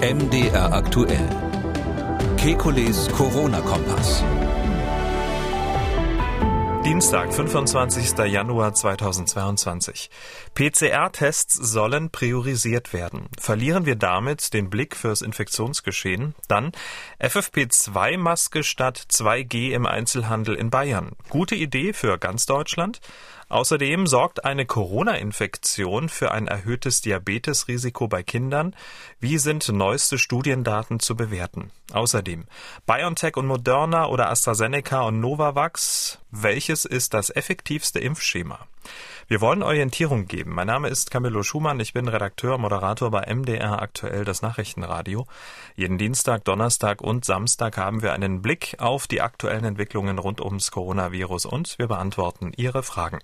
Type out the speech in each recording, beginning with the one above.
MDR aktuell. Kekules Corona-Kompass. Dienstag, 25. Januar 2022. PCR-Tests sollen priorisiert werden. Verlieren wir damit den Blick fürs Infektionsgeschehen? Dann FFP2-Maske statt 2G im Einzelhandel in Bayern. Gute Idee für ganz Deutschland? Außerdem sorgt eine Corona-Infektion für ein erhöhtes Diabetesrisiko bei Kindern. Wie sind neueste Studiendaten zu bewerten? Außerdem BioNTech und Moderna oder AstraZeneca und Novavax. Welches ist das effektivste Impfschema? Wir wollen Orientierung geben. Mein Name ist Camillo Schumann. Ich bin Redakteur, Moderator bei MDR aktuell das Nachrichtenradio. Jeden Dienstag, Donnerstag und Samstag haben wir einen Blick auf die aktuellen Entwicklungen rund ums Coronavirus und wir beantworten Ihre Fragen.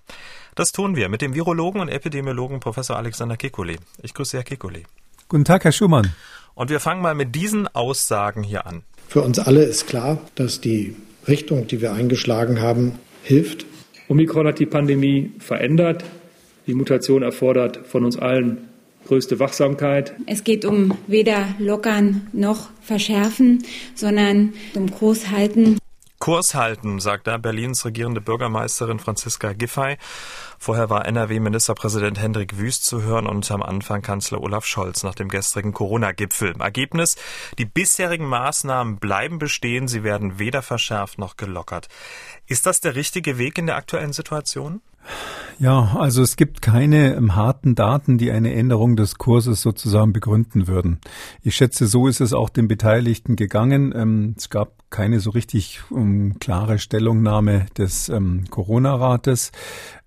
Das tun wir mit dem Virologen und Epidemiologen Professor Alexander Kekulé. Ich grüße Herr Kekulé. Guten Tag, Herr Schumann. Und wir fangen mal mit diesen Aussagen hier an. Für uns alle ist klar, dass die Richtung, die wir eingeschlagen haben, hilft. Omikron hat die Pandemie verändert. Die Mutation erfordert von uns allen größte Wachsamkeit. Es geht um weder lockern noch verschärfen, sondern um Kurs halten. Kurs halten, sagt da Berlins regierende Bürgermeisterin Franziska Giffey. Vorher war NRW-Ministerpräsident Hendrik Wüst zu hören und am Anfang Kanzler Olaf Scholz nach dem gestrigen Corona-Gipfel. Ergebnis, die bisherigen Maßnahmen bleiben bestehen, sie werden weder verschärft noch gelockert. Ist das der richtige Weg in der aktuellen Situation? Ja, also es gibt keine ähm, harten Daten, die eine Änderung des Kurses sozusagen begründen würden. Ich schätze, so ist es auch den Beteiligten gegangen. Ähm, es gab keine so richtig um, klare Stellungnahme des ähm, Corona-Rates.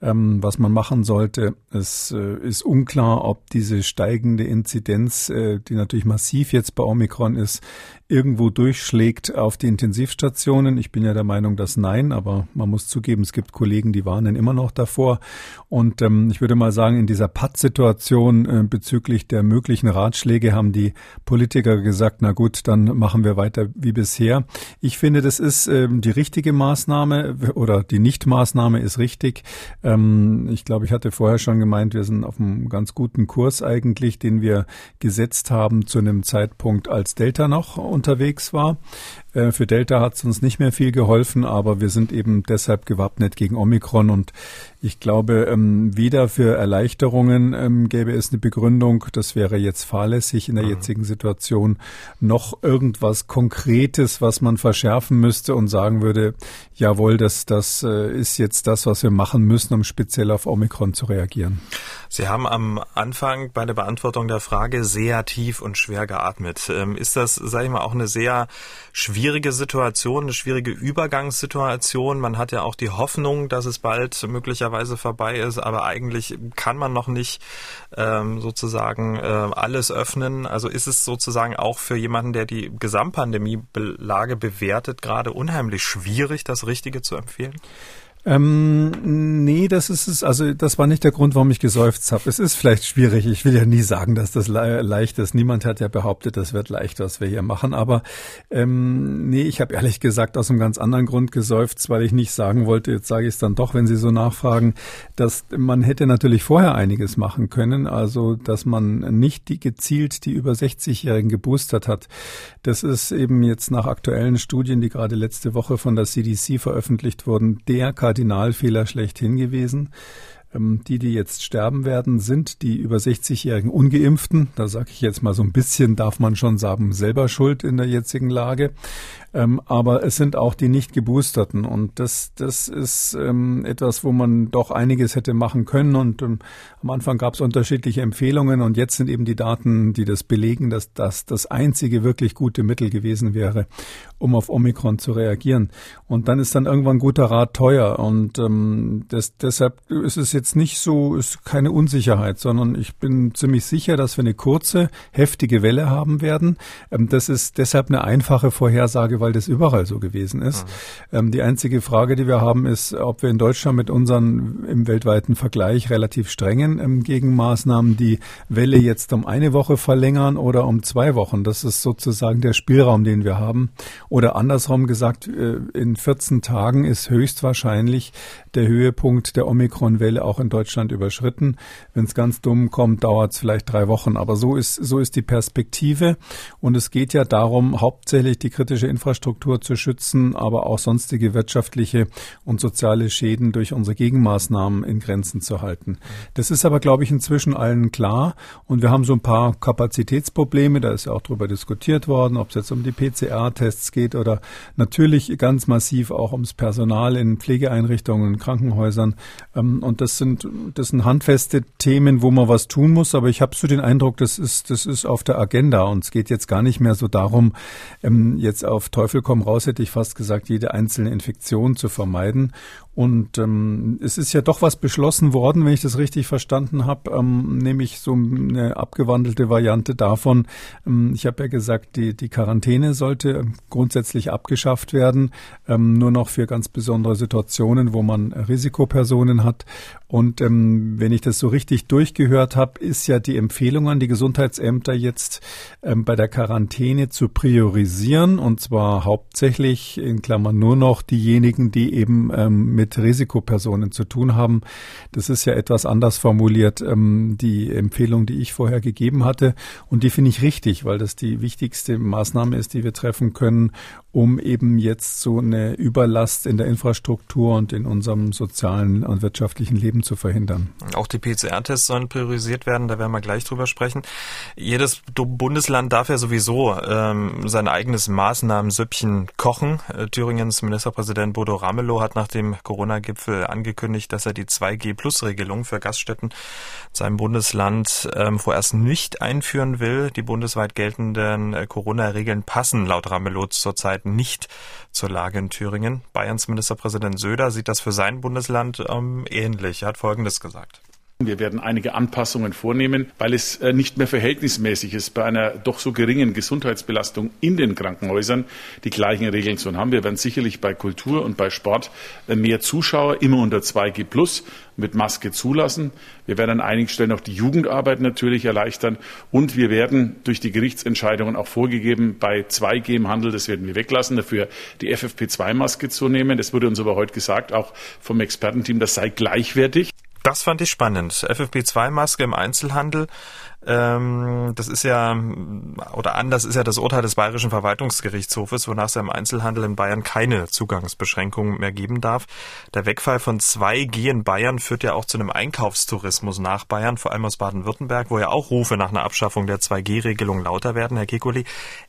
Ähm, was man machen sollte, es äh, ist unklar, ob diese steigende Inzidenz, äh, die natürlich massiv jetzt bei Omikron ist, irgendwo durchschlägt auf die Intensivstationen. Ich bin ja der Meinung, dass nein, aber man muss zugeben, es gibt Kollegen, die warnen immer noch davor. Und ähm, ich würde mal sagen, in dieser Patt-Situation äh, bezüglich der möglichen Ratschläge haben die Politiker gesagt, na gut, dann machen wir weiter wie bisher. Ich finde, das ist ähm, die richtige Maßnahme oder die Nichtmaßnahme ist richtig. Ähm, ich glaube, ich hatte vorher schon gemeint, wir sind auf einem ganz guten Kurs eigentlich, den wir gesetzt haben zu einem Zeitpunkt, als Delta noch unterwegs war. Äh, für Delta hat es uns nicht mehr viel geholfen, aber wir sind eben deshalb gewappnet gegen Omikron und ich glaube, ähm, weder für Erleichterungen ähm, gäbe es eine Begründung, das wäre jetzt fahrlässig in der mhm. jetzigen Situation, noch irgendwas Konkretes, was man verschärfen müsste und sagen würde, jawohl, das, das äh, ist jetzt das, was wir machen müssen, um speziell auf Omikron zu reagieren. Sie haben am Anfang bei der Beantwortung der Frage sehr tief und schwer geatmet. Ähm, ist das, sage ich mal, auch eine sehr schwierige Situation, eine schwierige Übergangssituation? Man hat ja auch die Hoffnung, dass es bald möglicherweise vorbei ist, aber eigentlich kann man noch nicht ähm, sozusagen äh, alles öffnen. Also ist es sozusagen auch für jemanden, der die Gesamtpandemie-Lage bewertet, gerade unheimlich schwierig, das Richtige zu empfehlen? Ähm, nee, das ist es. Also das war nicht der Grund, warum ich geseufzt habe. Es ist vielleicht schwierig. Ich will ja nie sagen, dass das le leicht ist. Niemand hat ja behauptet, das wird leicht, was wir hier machen. Aber ähm, nee, ich habe ehrlich gesagt aus einem ganz anderen Grund geseufzt, weil ich nicht sagen wollte, jetzt sage ich es dann doch, wenn Sie so nachfragen, dass man hätte natürlich vorher einiges machen können. Also, dass man nicht die gezielt die über 60-Jährigen geboostert hat. Das ist eben jetzt nach aktuellen Studien, die gerade letzte Woche von der CDC veröffentlicht wurden, der Kardinalfehler schlechthin gewesen. Ähm, die, die jetzt sterben werden, sind die über 60-jährigen Ungeimpften. Da sage ich jetzt mal so ein bisschen, darf man schon sagen, selber schuld in der jetzigen Lage. Ähm, aber es sind auch die nicht geboosterten. Und das, das ist ähm, etwas, wo man doch einiges hätte machen können. Und ähm, am Anfang gab es unterschiedliche Empfehlungen. Und jetzt sind eben die Daten, die das belegen, dass das das einzige wirklich gute Mittel gewesen wäre, um auf Omikron zu reagieren. Und dann ist dann irgendwann guter Rat teuer. Und ähm, das, deshalb ist es jetzt nicht so, ist keine Unsicherheit, sondern ich bin ziemlich sicher, dass wir eine kurze, heftige Welle haben werden. Ähm, das ist deshalb eine einfache Vorhersage, weil das überall so gewesen ist. Mhm. Ähm, die einzige Frage, die wir haben, ist, ob wir in Deutschland mit unseren im weltweiten Vergleich relativ strengen ähm, Gegenmaßnahmen die Welle jetzt um eine Woche verlängern oder um zwei Wochen. Das ist sozusagen der Spielraum, den wir haben. Oder andersrum gesagt, äh, in 14 Tagen ist höchstwahrscheinlich der Höhepunkt der Omikron-Welle auch in Deutschland überschritten. Wenn es ganz dumm kommt, dauert es vielleicht drei Wochen. Aber so ist, so ist die Perspektive. Und es geht ja darum, hauptsächlich die kritische Infrastruktur zu schützen, aber auch sonstige wirtschaftliche und soziale Schäden durch unsere Gegenmaßnahmen in Grenzen zu halten. Das ist aber, glaube ich, inzwischen allen klar. Und wir haben so ein paar Kapazitätsprobleme. Da ist ja auch darüber diskutiert worden, ob es jetzt um die PCR-Tests geht oder natürlich ganz massiv auch ums Personal in Pflegeeinrichtungen, in Krankenhäusern. Ähm, und das sind, das sind handfeste Themen, wo man was tun muss. Aber ich habe so den Eindruck, das ist, das ist auf der Agenda. Und es geht jetzt gar nicht mehr so darum, ähm, jetzt auf Teufel komm raus, hätte ich fast gesagt, jede einzelne Infektion zu vermeiden. Und ähm, es ist ja doch was beschlossen worden, wenn ich das richtig verstanden habe, ähm, nämlich so eine abgewandelte Variante davon. Ähm, ich habe ja gesagt, die, die Quarantäne sollte grundsätzlich abgeschafft werden, ähm, nur noch für ganz besondere Situationen, wo man Risikopersonen hat. Und ähm, wenn ich das so richtig durchgehört habe, ist ja die Empfehlung an die Gesundheitsämter jetzt ähm, bei der Quarantäne zu priorisieren und zwar hauptsächlich in Klammern nur noch diejenigen, die eben ähm, mit Risikopersonen zu tun haben. Das ist ja etwas anders formuliert, ähm, die Empfehlung, die ich vorher gegeben hatte. Und die finde ich richtig, weil das die wichtigste Maßnahme ist, die wir treffen können, um eben jetzt so eine Überlast in der Infrastruktur und in unserem sozialen und wirtschaftlichen Leben zu verhindern. Auch die PCR-Tests sollen priorisiert werden, da werden wir gleich drüber sprechen. Jedes Bundesland darf ja sowieso ähm, sein eigenes Maßnahmensüppchen kochen. Äh, Thüringens Ministerpräsident Bodo Ramelow hat nach dem Corona-Gipfel angekündigt, dass er die 2G-Plus-Regelung für Gaststätten in seinem Bundesland ähm, vorerst nicht einführen will. Die bundesweit geltenden äh, Corona-Regeln passen laut Ramelow zurzeit nicht zur Lage in Thüringen. Bayerns Ministerpräsident Söder sieht das für sein Bundesland ähm, ähnlich. Er hat Folgendes gesagt. Wir werden einige Anpassungen vornehmen, weil es äh, nicht mehr verhältnismäßig ist, bei einer doch so geringen Gesundheitsbelastung in den Krankenhäusern die gleichen Regeln zu haben. Wir werden sicherlich bei Kultur und bei Sport äh, mehr Zuschauer immer unter 2G plus mit Maske zulassen. Wir werden an einigen Stellen auch die Jugendarbeit natürlich erleichtern und wir werden durch die Gerichtsentscheidungen auch vorgegeben, bei 2G im Handel, das werden wir weglassen, dafür die FFP2-Maske zu nehmen. Das wurde uns aber heute gesagt, auch vom Expertenteam, das sei gleichwertig. Das fand ich spannend. FFP2-Maske im Einzelhandel. Ähm, das ist ja, oder anders ist ja das Urteil des Bayerischen Verwaltungsgerichtshofes, wonach es ja im Einzelhandel in Bayern keine Zugangsbeschränkungen mehr geben darf. Der Wegfall von 2G in Bayern führt ja auch zu einem Einkaufstourismus nach Bayern, vor allem aus Baden-Württemberg, wo ja auch Rufe nach einer Abschaffung der 2G-Regelung lauter werden. Herr Kekuli,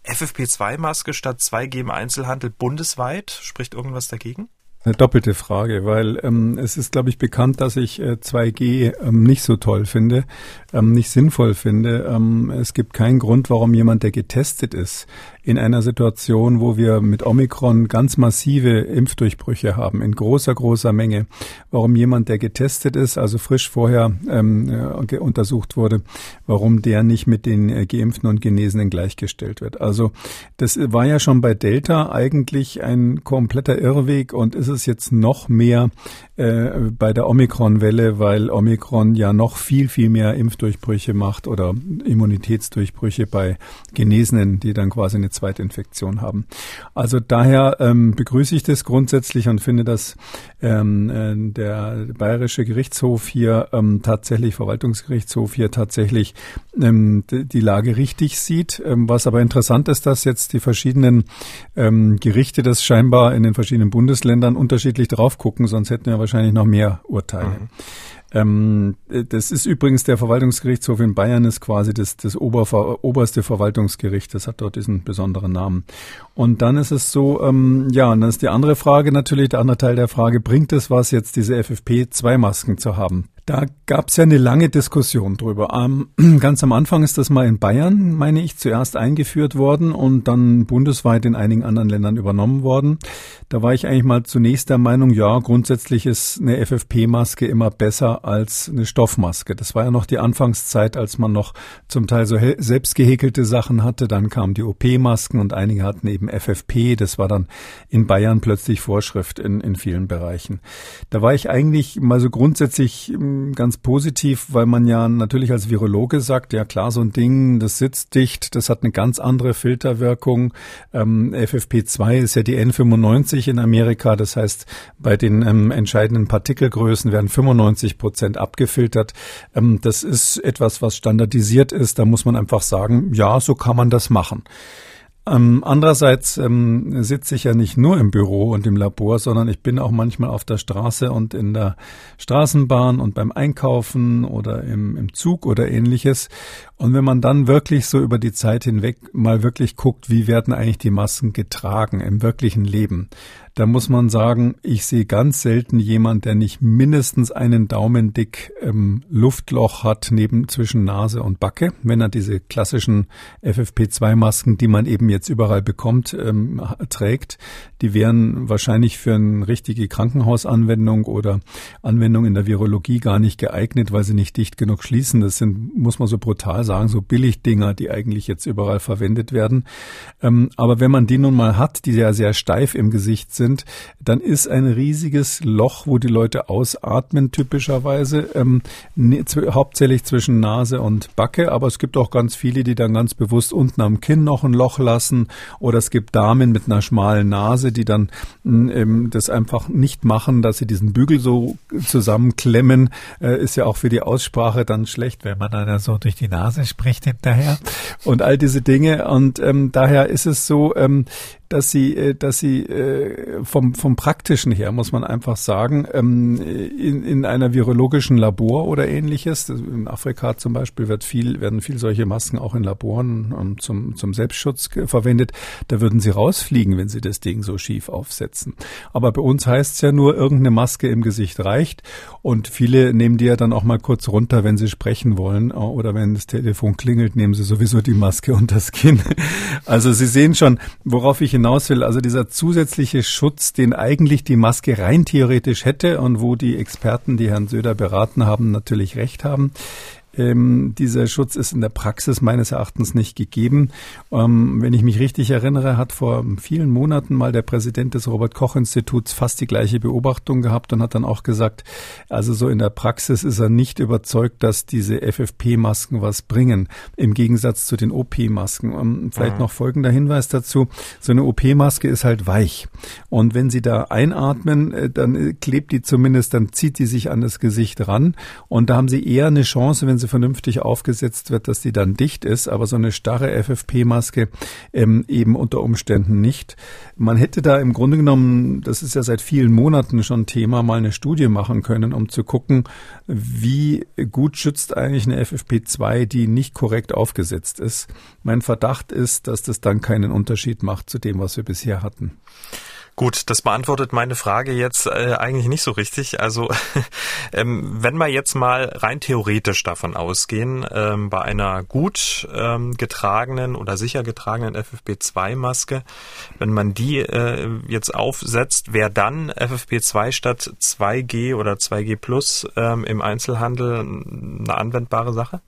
FFP2-Maske statt 2G im Einzelhandel bundesweit, spricht irgendwas dagegen? Eine doppelte Frage, weil ähm, es ist, glaube ich, bekannt, dass ich äh, 2G ähm, nicht so toll finde, ähm, nicht sinnvoll finde. Ähm, es gibt keinen Grund, warum jemand, der getestet ist, in einer Situation, wo wir mit Omikron ganz massive Impfdurchbrüche haben, in großer, großer Menge, warum jemand, der getestet ist, also frisch vorher ähm, äh, untersucht wurde, warum der nicht mit den äh, Geimpften und Genesenen gleichgestellt wird. Also das war ja schon bei Delta eigentlich ein kompletter Irrweg und ist es jetzt noch mehr äh, bei der Omikron-Welle, weil Omikron ja noch viel, viel mehr Impfdurchbrüche macht oder Immunitätsdurchbrüche bei Genesenen, die dann quasi eine Zweitinfektion haben. Also daher ähm, begrüße ich das grundsätzlich und finde, dass ähm, äh, der Bayerische Gerichtshof hier ähm, tatsächlich, Verwaltungsgerichtshof hier tatsächlich ähm, die Lage richtig sieht. Ähm, was aber interessant ist, dass jetzt die verschiedenen ähm, Gerichte das scheinbar in den verschiedenen Bundesländern unterschiedlich drauf gucken, sonst hätten wir wahrscheinlich noch mehr Urteile. Mhm. Ähm, das ist übrigens der Verwaltungsgerichtshof in Bayern ist quasi das, das Ober, oberste Verwaltungsgericht. Das hat dort diesen besonderen Namen. Und dann ist es so, ähm, ja, und dann ist die andere Frage natürlich, der andere Teil der Frage, bringt es was jetzt diese FFP2-Masken zu haben? Da gab es ja eine lange Diskussion drüber. Ähm, ganz am Anfang ist das mal in Bayern, meine ich, zuerst eingeführt worden und dann bundesweit in einigen anderen Ländern übernommen worden. Da war ich eigentlich mal zunächst der Meinung, ja, grundsätzlich ist eine FFP-Maske immer besser als eine Stoffmaske. Das war ja noch die Anfangszeit, als man noch zum Teil so selbst gehäkelte Sachen hatte. Dann kamen die OP-Masken und einige hatten eben FFP. Das war dann in Bayern plötzlich Vorschrift in, in vielen Bereichen. Da war ich eigentlich mal so grundsätzlich ähm, ganz positiv, weil man ja natürlich als Virologe sagt, ja klar, so ein Ding, das sitzt dicht, das hat eine ganz andere Filterwirkung. Ähm, FFP2 ist ja die N95 in Amerika, das heißt, bei den ähm, entscheidenden Partikelgrößen werden 95 Prozent abgefiltert. Ähm, das ist etwas, was standardisiert ist. Da muss man einfach sagen, ja, so kann man das machen. Ähm, andererseits ähm, sitze ich ja nicht nur im Büro und im Labor, sondern ich bin auch manchmal auf der Straße und in der Straßenbahn und beim Einkaufen oder im, im Zug oder ähnliches. Und wenn man dann wirklich so über die Zeit hinweg mal wirklich guckt, wie werden eigentlich die Masken getragen im wirklichen Leben, da muss man sagen, ich sehe ganz selten jemand, der nicht mindestens einen Daumen dick ähm, Luftloch hat neben zwischen Nase und Backe, wenn er diese klassischen FFP2-Masken, die man eben jetzt überall bekommt, ähm, trägt. Die wären wahrscheinlich für eine richtige Krankenhausanwendung oder Anwendung in der Virologie gar nicht geeignet, weil sie nicht dicht genug schließen. Das sind, muss man so brutal sagen, so Billigdinger, die eigentlich jetzt überall verwendet werden. Ähm, aber wenn man die nun mal hat, die ja sehr steif im Gesicht sind, dann ist ein riesiges Loch, wo die Leute ausatmen, typischerweise, ähm, ne, hauptsächlich zwischen Nase und Backe, aber es gibt auch ganz viele, die dann ganz bewusst unten am Kinn noch ein Loch lassen. Oder es gibt Damen mit einer schmalen Nase, die dann hm, ähm, das einfach nicht machen, dass sie diesen Bügel so zusammenklemmen, äh, ist ja auch für die Aussprache dann schlecht, wenn man dann so durch die Nase spricht hinterher. Und all diese Dinge. Und ähm, daher ist es so, ähm, dass sie, äh, dass sie äh, vom, vom praktischen her, muss man einfach sagen, ähm, in, in einer virologischen Labor oder ähnliches, in Afrika zum Beispiel wird viel, werden viel solche Masken auch in Laboren um, zum, zum Selbstschutz verwendet, da würden sie rausfliegen, wenn sie das Ding so schief aufsetzen. Aber bei uns heißt es ja nur, irgendeine Maske im Gesicht reicht und viele nehmen die ja dann auch mal kurz runter, wenn sie sprechen wollen oder wenn das Telefon klingelt, nehmen sie sowieso die Maske unter das Kinn. Also Sie sehen schon, worauf ich hinaus will, also dieser zusätzliche Schutz, den eigentlich die Maske rein theoretisch hätte und wo die Experten, die Herrn Söder beraten haben, natürlich recht haben, ähm, dieser Schutz ist in der Praxis meines Erachtens nicht gegeben. Ähm, wenn ich mich richtig erinnere, hat vor vielen Monaten mal der Präsident des Robert Koch Instituts fast die gleiche Beobachtung gehabt und hat dann auch gesagt, also so in der Praxis ist er nicht überzeugt, dass diese FFP-Masken was bringen, im Gegensatz zu den OP-Masken. Ähm, vielleicht mhm. noch folgender Hinweis dazu. So eine OP-Maske ist halt weich. Und wenn Sie da einatmen, äh, dann klebt die zumindest, dann zieht die sich an das Gesicht ran. Und da haben Sie eher eine Chance, wenn Sie sie vernünftig aufgesetzt wird, dass die dann dicht ist, aber so eine starre FFP-Maske ähm, eben unter Umständen nicht. Man hätte da im Grunde genommen, das ist ja seit vielen Monaten schon Thema, mal eine Studie machen können, um zu gucken, wie gut schützt eigentlich eine FFP2, die nicht korrekt aufgesetzt ist. Mein Verdacht ist, dass das dann keinen Unterschied macht zu dem, was wir bisher hatten. Gut, das beantwortet meine Frage jetzt äh, eigentlich nicht so richtig. Also ähm, wenn wir jetzt mal rein theoretisch davon ausgehen, ähm, bei einer gut ähm, getragenen oder sicher getragenen FFP2-Maske, wenn man die äh, jetzt aufsetzt, wäre dann FFP2 statt 2G oder 2G Plus ähm, im Einzelhandel eine anwendbare Sache?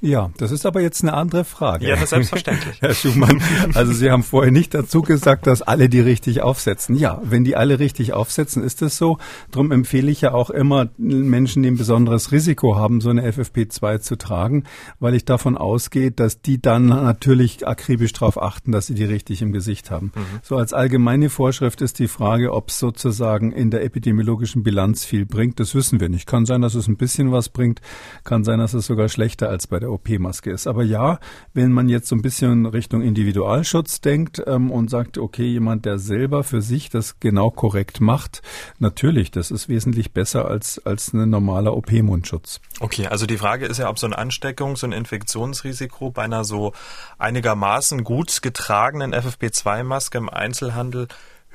Ja, das ist aber jetzt eine andere Frage. Ja, das selbstverständlich. Herr Schumann, also Sie haben vorher nicht dazu gesagt, dass alle die richtig aufsetzen. Ja, wenn die alle richtig aufsetzen, ist es so. Darum empfehle ich ja auch immer Menschen, die ein besonderes Risiko haben, so eine FFP2 zu tragen, weil ich davon ausgehe, dass die dann natürlich akribisch darauf achten, dass sie die richtig im Gesicht haben. Mhm. So als allgemeine Vorschrift ist die Frage, ob es sozusagen in der epidemiologischen Bilanz viel bringt. Das wissen wir nicht. Kann sein, dass es ein bisschen was bringt. Kann sein, dass es sogar schlechter als bei der der OP-Maske ist. Aber ja, wenn man jetzt so ein bisschen Richtung Individualschutz denkt ähm, und sagt, okay, jemand, der selber für sich das genau korrekt macht, natürlich, das ist wesentlich besser als, als ein normaler OP-Mundschutz. Okay, also die Frage ist ja, ob so ein Ansteckungs- und Infektionsrisiko bei einer so einigermaßen gut getragenen FFP2-Maske im Einzelhandel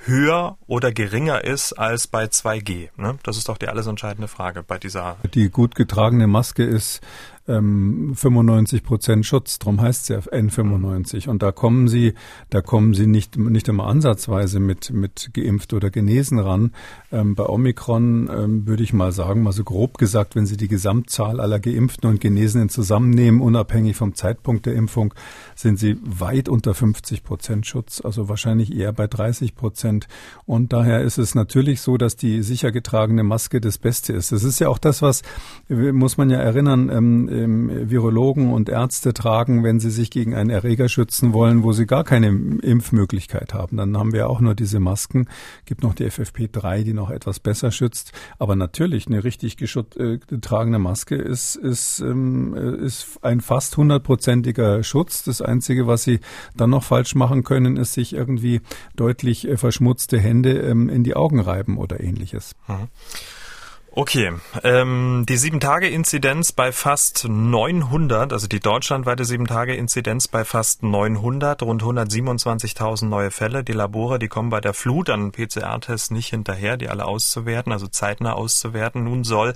höher oder geringer ist als bei 2G? Ne? Das ist doch die alles entscheidende Frage bei dieser. Die gut getragene Maske ist ähm, 95 Prozent Schutz. Darum heißt es ja N95. Und da kommen sie, da kommen sie nicht, nicht immer ansatzweise mit, mit geimpft oder genesen ran. Ähm, bei Omikron ähm, würde ich mal sagen, mal so grob gesagt, wenn Sie die Gesamtzahl aller Geimpften und Genesenen zusammennehmen, unabhängig vom Zeitpunkt der Impfung, sind sie weit unter 50 Prozent Schutz, also wahrscheinlich eher bei 30 Prozent. Und daher ist es natürlich so, dass die sicher getragene Maske das Beste ist. Das ist ja auch das, was, muss man ja erinnern, ähm, ähm, Virologen und Ärzte tragen, wenn sie sich gegen einen Erreger schützen wollen, wo sie gar keine Impfmöglichkeit haben. Dann haben wir auch nur diese Masken. Gibt noch die FFP3, die noch etwas besser schützt. Aber natürlich, eine richtig äh, getragene Maske ist, ist, ähm, ist ein fast hundertprozentiger Schutz. Das Einzige, was sie dann noch falsch machen können, ist sich irgendwie deutlich äh, verschmutzte Hände ähm, in die Augen reiben oder ähnliches. Mhm. Okay, ähm, die Sieben-Tage-Inzidenz bei fast 900, also die deutschlandweite Sieben-Tage-Inzidenz bei fast 900, rund 127.000 neue Fälle. Die Labore, die kommen bei der Flut an PCR-Tests nicht hinterher, die alle auszuwerten, also zeitnah auszuwerten. Nun soll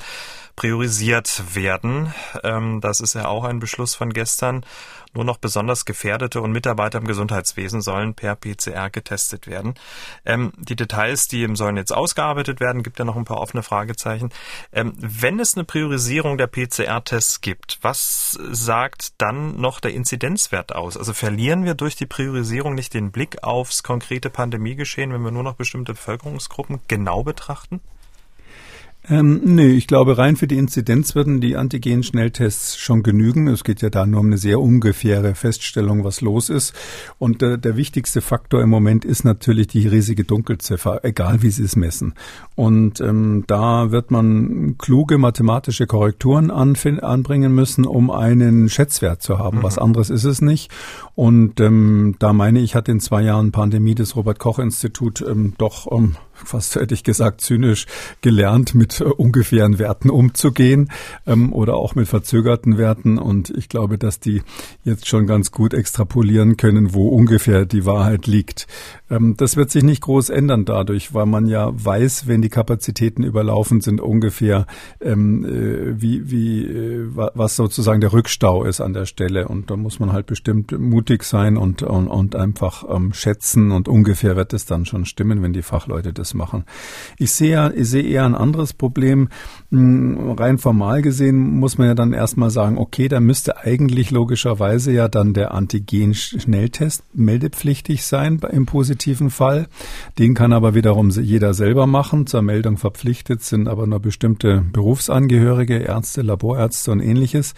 priorisiert werden. Ähm, das ist ja auch ein Beschluss von gestern. Nur noch besonders Gefährdete und Mitarbeiter im Gesundheitswesen sollen per PCR getestet werden. Ähm, die Details, die sollen jetzt ausgearbeitet werden, gibt ja noch ein paar offene Fragezeichen. Ähm, wenn es eine Priorisierung der PCR-Tests gibt, was sagt dann noch der Inzidenzwert aus? Also verlieren wir durch die Priorisierung nicht den Blick aufs konkrete Pandemiegeschehen, wenn wir nur noch bestimmte Bevölkerungsgruppen genau betrachten? Ähm, nee, ich glaube, rein für die Inzidenz würden die Antigen-Schnelltests schon genügen. Es geht ja da nur um eine sehr ungefähre Feststellung, was los ist. Und äh, der wichtigste Faktor im Moment ist natürlich die riesige Dunkelziffer, egal wie Sie es messen. Und ähm, da wird man kluge mathematische Korrekturen anbringen müssen, um einen Schätzwert zu haben. Mhm. Was anderes ist es nicht. Und ähm, da meine ich, hat in zwei Jahren Pandemie das Robert-Koch-Institut ähm, doch ähm, fast hätte ich gesagt, zynisch gelernt, mit äh, ungefähren Werten umzugehen ähm, oder auch mit verzögerten Werten. Und ich glaube, dass die jetzt schon ganz gut extrapolieren können, wo ungefähr die Wahrheit liegt. Ähm, das wird sich nicht groß ändern dadurch, weil man ja weiß, wenn die Kapazitäten überlaufen sind, ungefähr ähm, äh, wie, wie äh, was sozusagen der Rückstau ist an der Stelle. Und da muss man halt bestimmt mutig sein und, und, und einfach ähm, schätzen und ungefähr wird es dann schon stimmen, wenn die Fachleute das machen. Ich sehe, ich sehe eher ein anderes Problem. Hm, rein formal gesehen muss man ja dann erstmal sagen, okay, da müsste eigentlich logischerweise ja dann der Antigen-Schnelltest meldepflichtig sein im positiven positiven Fall. Den kann aber wiederum jeder selber machen. Zur Meldung verpflichtet sind aber nur bestimmte Berufsangehörige, Ärzte, Laborärzte und ähnliches.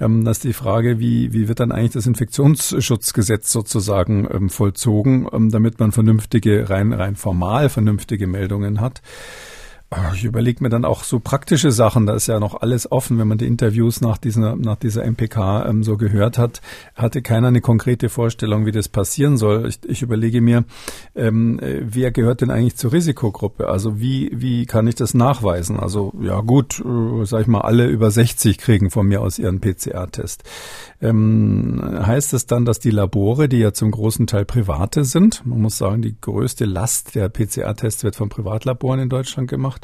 Ähm, das ist die Frage, wie, wie wird dann eigentlich das Infektionsschutzgesetz sozusagen ähm, vollzogen, ähm, damit man vernünftige, rein, rein formal vernünftige Meldungen hat. Ah, ich überlege mir dann auch so praktische Sachen, da ist ja noch alles offen, wenn man die Interviews nach dieser, nach dieser MPK ähm, so gehört hat, hatte keiner eine konkrete Vorstellung, wie das passieren soll. Ich, ich überlege mir, ähm, äh, wer gehört denn eigentlich zur Risikogruppe? Also wie, wie kann ich das nachweisen? Also ja gut, äh, sag ich mal, alle über 60 kriegen von mir aus ihren PCR-Test. Ähm, heißt es dann, dass die Labore, die ja zum großen Teil private sind, man muss sagen, die größte Last der PCR-Tests wird von Privatlaboren in Deutschland gemacht,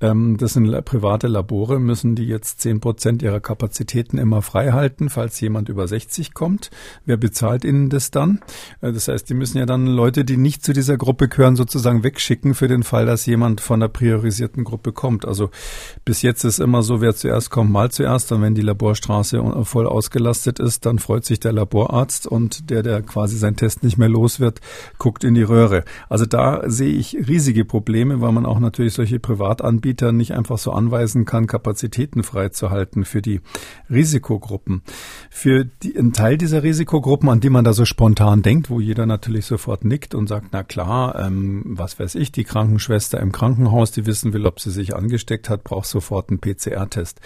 ähm, das sind private Labore, müssen die jetzt zehn Prozent ihrer Kapazitäten immer frei halten, falls jemand über 60 kommt. Wer bezahlt ihnen das dann? Äh, das heißt, die müssen ja dann Leute, die nicht zu dieser Gruppe gehören, sozusagen wegschicken für den Fall, dass jemand von der priorisierten Gruppe kommt. Also bis jetzt ist immer so, wer zuerst kommt, mal zuerst. Und wenn die Laborstraße voll ausgelastet ist, dann freut sich der Laborarzt und der, der quasi sein Test nicht mehr los wird, guckt in die Röhre. Also da sehe ich riesige Probleme, weil man auch natürlich solche Privatanbieter Anbieter nicht einfach so anweisen kann, Kapazitäten freizuhalten für die Risikogruppen. Für die, einen Teil dieser Risikogruppen, an die man da so spontan denkt, wo jeder natürlich sofort nickt und sagt, na klar, ähm, was weiß ich, die Krankenschwester im Krankenhaus, die wissen will, ob sie sich angesteckt hat, braucht sofort einen PCR-Test.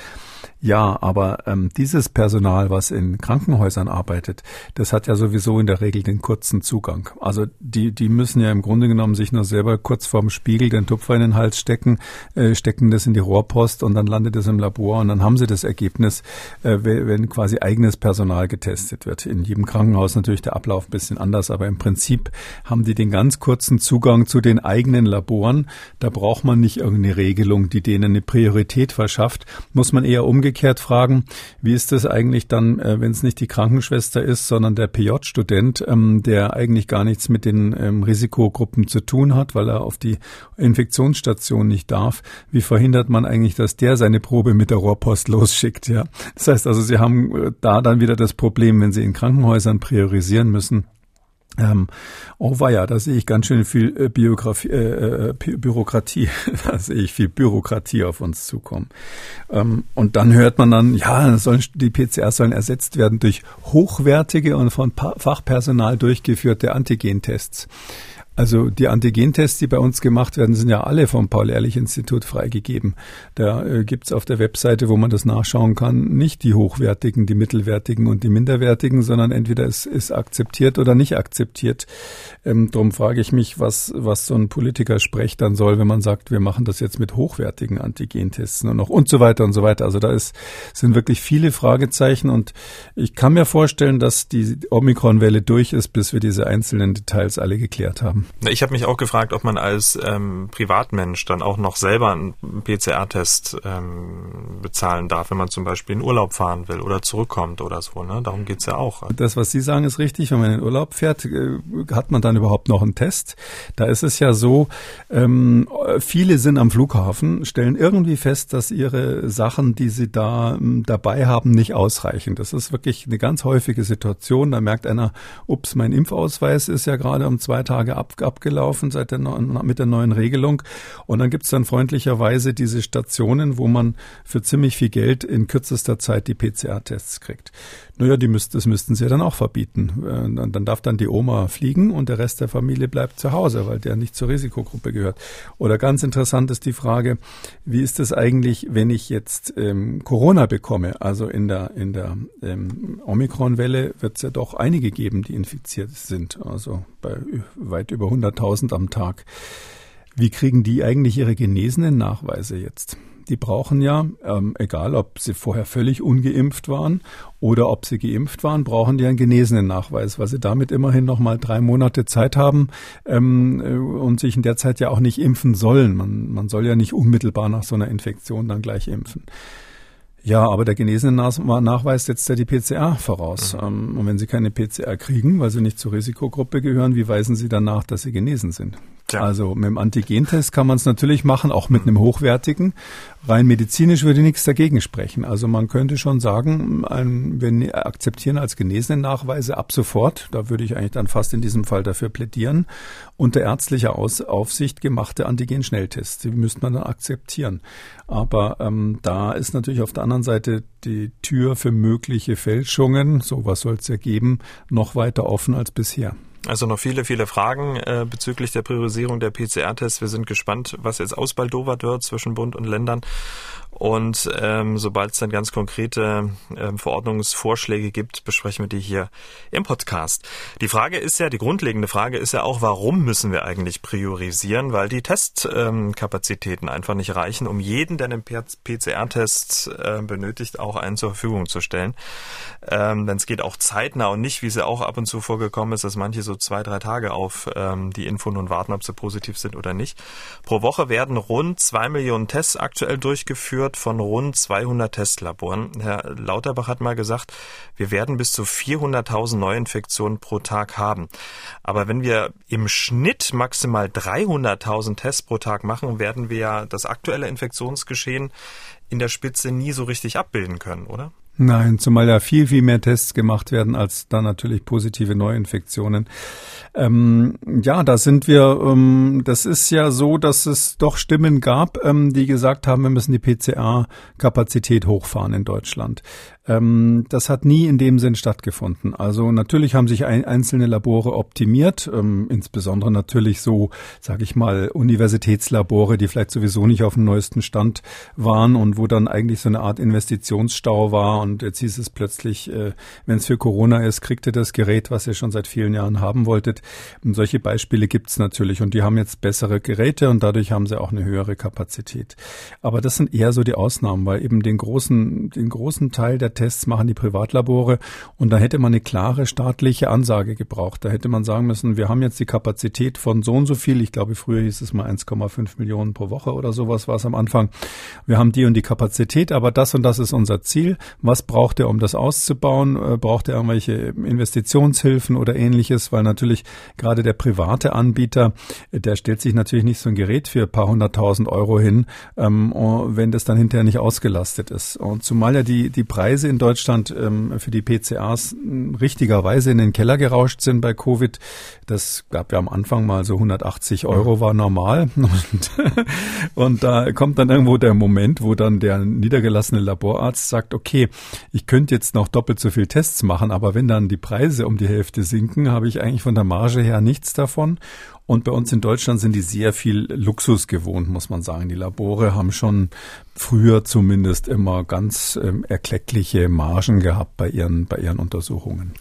Ja, aber ähm, dieses Personal, was in Krankenhäusern arbeitet, das hat ja sowieso in der Regel den kurzen Zugang. Also die, die müssen ja im Grunde genommen sich nur selber kurz vorm Spiegel den Tupfer in den Hals stecken, äh, stecken das in die Rohrpost und dann landet es im Labor und dann haben sie das Ergebnis, äh, wenn quasi eigenes Personal getestet wird. In jedem Krankenhaus natürlich der Ablauf ein bisschen anders, aber im Prinzip haben die den ganz kurzen Zugang zu den eigenen Laboren. Da braucht man nicht irgendeine Regelung, die denen eine Priorität verschafft. Muss man eher umgekehrt fragen, wie ist das eigentlich dann, äh, wenn es nicht die Krankenschwester ist, sondern der PJ-Student, ähm, der eigentlich gar nichts mit den ähm, Risikogruppen zu tun hat, weil er auf die Infektionsstation nicht darf. Wie verhindert man eigentlich, dass der seine Probe mit der Rohrpost losschickt? Ja, das heißt also, Sie haben äh, da dann wieder das Problem, wenn Sie in Krankenhäusern priorisieren müssen, ähm, oh weia, da sehe ich ganz schön viel äh, Biografie, äh, äh Bürokratie, da sehe ich viel Bürokratie auf uns zukommen. Ähm, und dann hört man dann, ja, sollen, die PCR sollen ersetzt werden durch hochwertige und von pa Fachpersonal durchgeführte Antigentests. Also die Antigentests, die bei uns gemacht werden, sind ja alle vom Paul-Ehrlich-Institut freigegeben. Da äh, gibt's auf der Webseite, wo man das nachschauen kann, nicht die hochwertigen, die mittelwertigen und die minderwertigen, sondern entweder es ist akzeptiert oder nicht akzeptiert. Ähm, darum frage ich mich, was, was so ein Politiker sprecht dann soll, wenn man sagt, wir machen das jetzt mit hochwertigen Antigentests nur noch und so weiter und so weiter. Also da ist, sind wirklich viele Fragezeichen und ich kann mir vorstellen, dass die Omikron-Welle durch ist, bis wir diese einzelnen Details alle geklärt haben. Ich habe mich auch gefragt, ob man als ähm, Privatmensch dann auch noch selber einen PCR-Test ähm, bezahlen darf, wenn man zum Beispiel in Urlaub fahren will oder zurückkommt oder so. Ne? Darum geht's ja auch. Das, was Sie sagen, ist richtig. Wenn man in Urlaub fährt, äh, hat man dann überhaupt noch einen Test. Da ist es ja so, ähm, viele sind am Flughafen, stellen irgendwie fest, dass ihre Sachen, die sie da ähm, dabei haben, nicht ausreichen. Das ist wirklich eine ganz häufige Situation. Da merkt einer, ups, mein Impfausweis ist ja gerade um zwei Tage ab abgelaufen seit der mit der neuen Regelung. Und dann gibt es dann freundlicherweise diese Stationen, wo man für ziemlich viel Geld in kürzester Zeit die PCR-Tests kriegt. Naja, die müsst, das müssten sie ja dann auch verbieten. Äh, dann darf dann die Oma fliegen und der Rest der Familie bleibt zu Hause, weil der nicht zur Risikogruppe gehört. Oder ganz interessant ist die Frage, wie ist es eigentlich, wenn ich jetzt ähm, Corona bekomme? Also in der, in der ähm, Omikron-Welle wird es ja doch einige geben, die infiziert sind. Also bei weit über 100.000 am Tag. Wie kriegen die eigentlich ihre genesenen Nachweise jetzt? Die brauchen ja, ähm, egal ob sie vorher völlig ungeimpft waren oder ob sie geimpft waren, brauchen die einen genesenen Nachweis, weil sie damit immerhin noch mal drei Monate Zeit haben ähm, äh, und sich in der Zeit ja auch nicht impfen sollen. Man, man soll ja nicht unmittelbar nach so einer Infektion dann gleich impfen. Ja, aber der genesene Nachweis setzt ja die PCR voraus. Mhm. Ähm, und wenn Sie keine PCR kriegen, weil Sie nicht zur Risikogruppe gehören, wie weisen Sie dann nach, dass Sie genesen sind? Tja. Also mit dem Antigentest kann man es natürlich machen, auch mit einem hochwertigen. Rein medizinisch würde nichts dagegen sprechen. Also man könnte schon sagen, ein, wir akzeptieren als genesene Nachweise ab sofort, da würde ich eigentlich dann fast in diesem Fall dafür plädieren, unter ärztlicher Aus Aufsicht gemachte Antigen-Schnelltests. Die müsste man dann akzeptieren. Aber ähm, da ist natürlich auf der anderen Seite die Tür für mögliche Fälschungen, sowas soll es ja geben, noch weiter offen als bisher. Also noch viele, viele Fragen äh, bezüglich der Priorisierung der PCR-Tests. Wir sind gespannt, was jetzt ausbaldowert wird zwischen Bund und Ländern. Und ähm, sobald es dann ganz konkrete ähm, Verordnungsvorschläge gibt, besprechen wir die hier im Podcast. Die Frage ist ja, die grundlegende Frage ist ja auch, warum müssen wir eigentlich priorisieren? Weil die Testkapazitäten ähm, einfach nicht reichen, um jeden, der einen PCR-Test äh, benötigt, auch einen zur Verfügung zu stellen. Ähm, denn es geht auch zeitnah und nicht, wie es ja auch ab und zu vorgekommen ist, dass manche so zwei, drei Tage auf ähm, die Info nun warten, ob sie positiv sind oder nicht. Pro Woche werden rund zwei Millionen Tests aktuell durchgeführt durchgeführt von rund 200 Testlaboren. Herr Lauterbach hat mal gesagt, wir werden bis zu 400.000 Neuinfektionen pro Tag haben. Aber wenn wir im Schnitt maximal 300.000 Tests pro Tag machen, werden wir ja das aktuelle Infektionsgeschehen in der Spitze nie so richtig abbilden können, oder? Nein, zumal ja viel, viel mehr Tests gemacht werden als dann natürlich positive Neuinfektionen. Ähm, ja, da sind wir, ähm, das ist ja so, dass es doch Stimmen gab, ähm, die gesagt haben, wir müssen die PCR-Kapazität hochfahren in Deutschland. Ähm, das hat nie in dem Sinn stattgefunden. Also natürlich haben sich ein, einzelne Labore optimiert, ähm, insbesondere natürlich so, sage ich mal, Universitätslabore, die vielleicht sowieso nicht auf dem neuesten Stand waren und wo dann eigentlich so eine Art Investitionsstau war und jetzt hieß es plötzlich, äh, wenn es für Corona ist, kriegt ihr das Gerät, was ihr schon seit vielen Jahren haben wolltet. Und solche Beispiele gibt es natürlich und die haben jetzt bessere Geräte und dadurch haben sie auch eine höhere Kapazität. Aber das sind eher so die Ausnahmen, weil eben den großen, den großen Teil der Tests machen die Privatlabore und da hätte man eine klare staatliche Ansage gebraucht. Da hätte man sagen müssen, wir haben jetzt die Kapazität von so und so viel. Ich glaube, früher hieß es mal 1,5 Millionen pro Woche oder sowas war es am Anfang. Wir haben die und die Kapazität, aber das und das ist unser Ziel. Was braucht er, um das auszubauen? Äh, braucht er irgendwelche Investitionshilfen oder ähnliches? Weil natürlich gerade der private Anbieter, der stellt sich natürlich nicht so ein Gerät für ein paar hunderttausend Euro hin, ähm, wenn das dann hinterher nicht ausgelastet ist. Und zumal ja die, die Preise in Deutschland ähm, für die PCAs richtigerweise in den Keller gerauscht sind bei Covid. Das gab ja am Anfang mal so 180 Euro war normal. Und, und da kommt dann irgendwo der Moment, wo dann der niedergelassene Laborarzt sagt, okay, ich könnte jetzt noch doppelt so viel Tests machen, aber wenn dann die Preise um die Hälfte sinken, habe ich eigentlich von der Marge her nichts davon. Und bei uns in Deutschland sind die sehr viel Luxus gewohnt, muss man sagen. Die Labore haben schon früher zumindest immer ganz ähm, erkleckliche Margen gehabt bei ihren, bei ihren Untersuchungen.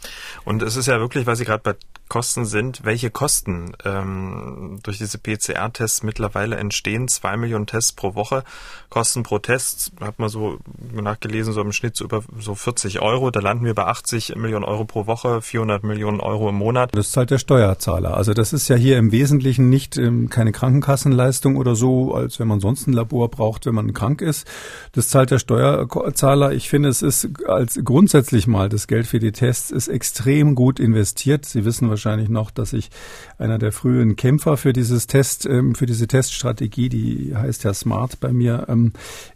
Und es ist ja wirklich, weil Sie gerade bei Kosten sind, welche Kosten ähm, durch diese PCR-Tests mittlerweile entstehen. Zwei Millionen Tests pro Woche, Kosten pro Test, hat man so nachgelesen, so im Schnitt so über so 40 Euro. Da landen wir bei 80 Millionen Euro pro Woche, 400 Millionen Euro im Monat. Das zahlt der Steuerzahler. Also das ist ja hier im Wesentlichen nicht ähm, keine Krankenkassenleistung oder so, als wenn man sonst ein Labor braucht, wenn man krank ist. Das zahlt der Steuerzahler. Ich finde, es ist als grundsätzlich mal das Geld für die Tests ist extrem gut investiert. Sie wissen wahrscheinlich, noch, dass ich einer der frühen Kämpfer für dieses Test, ähm, für diese Teststrategie, die heißt ja Smart bei mir, ähm,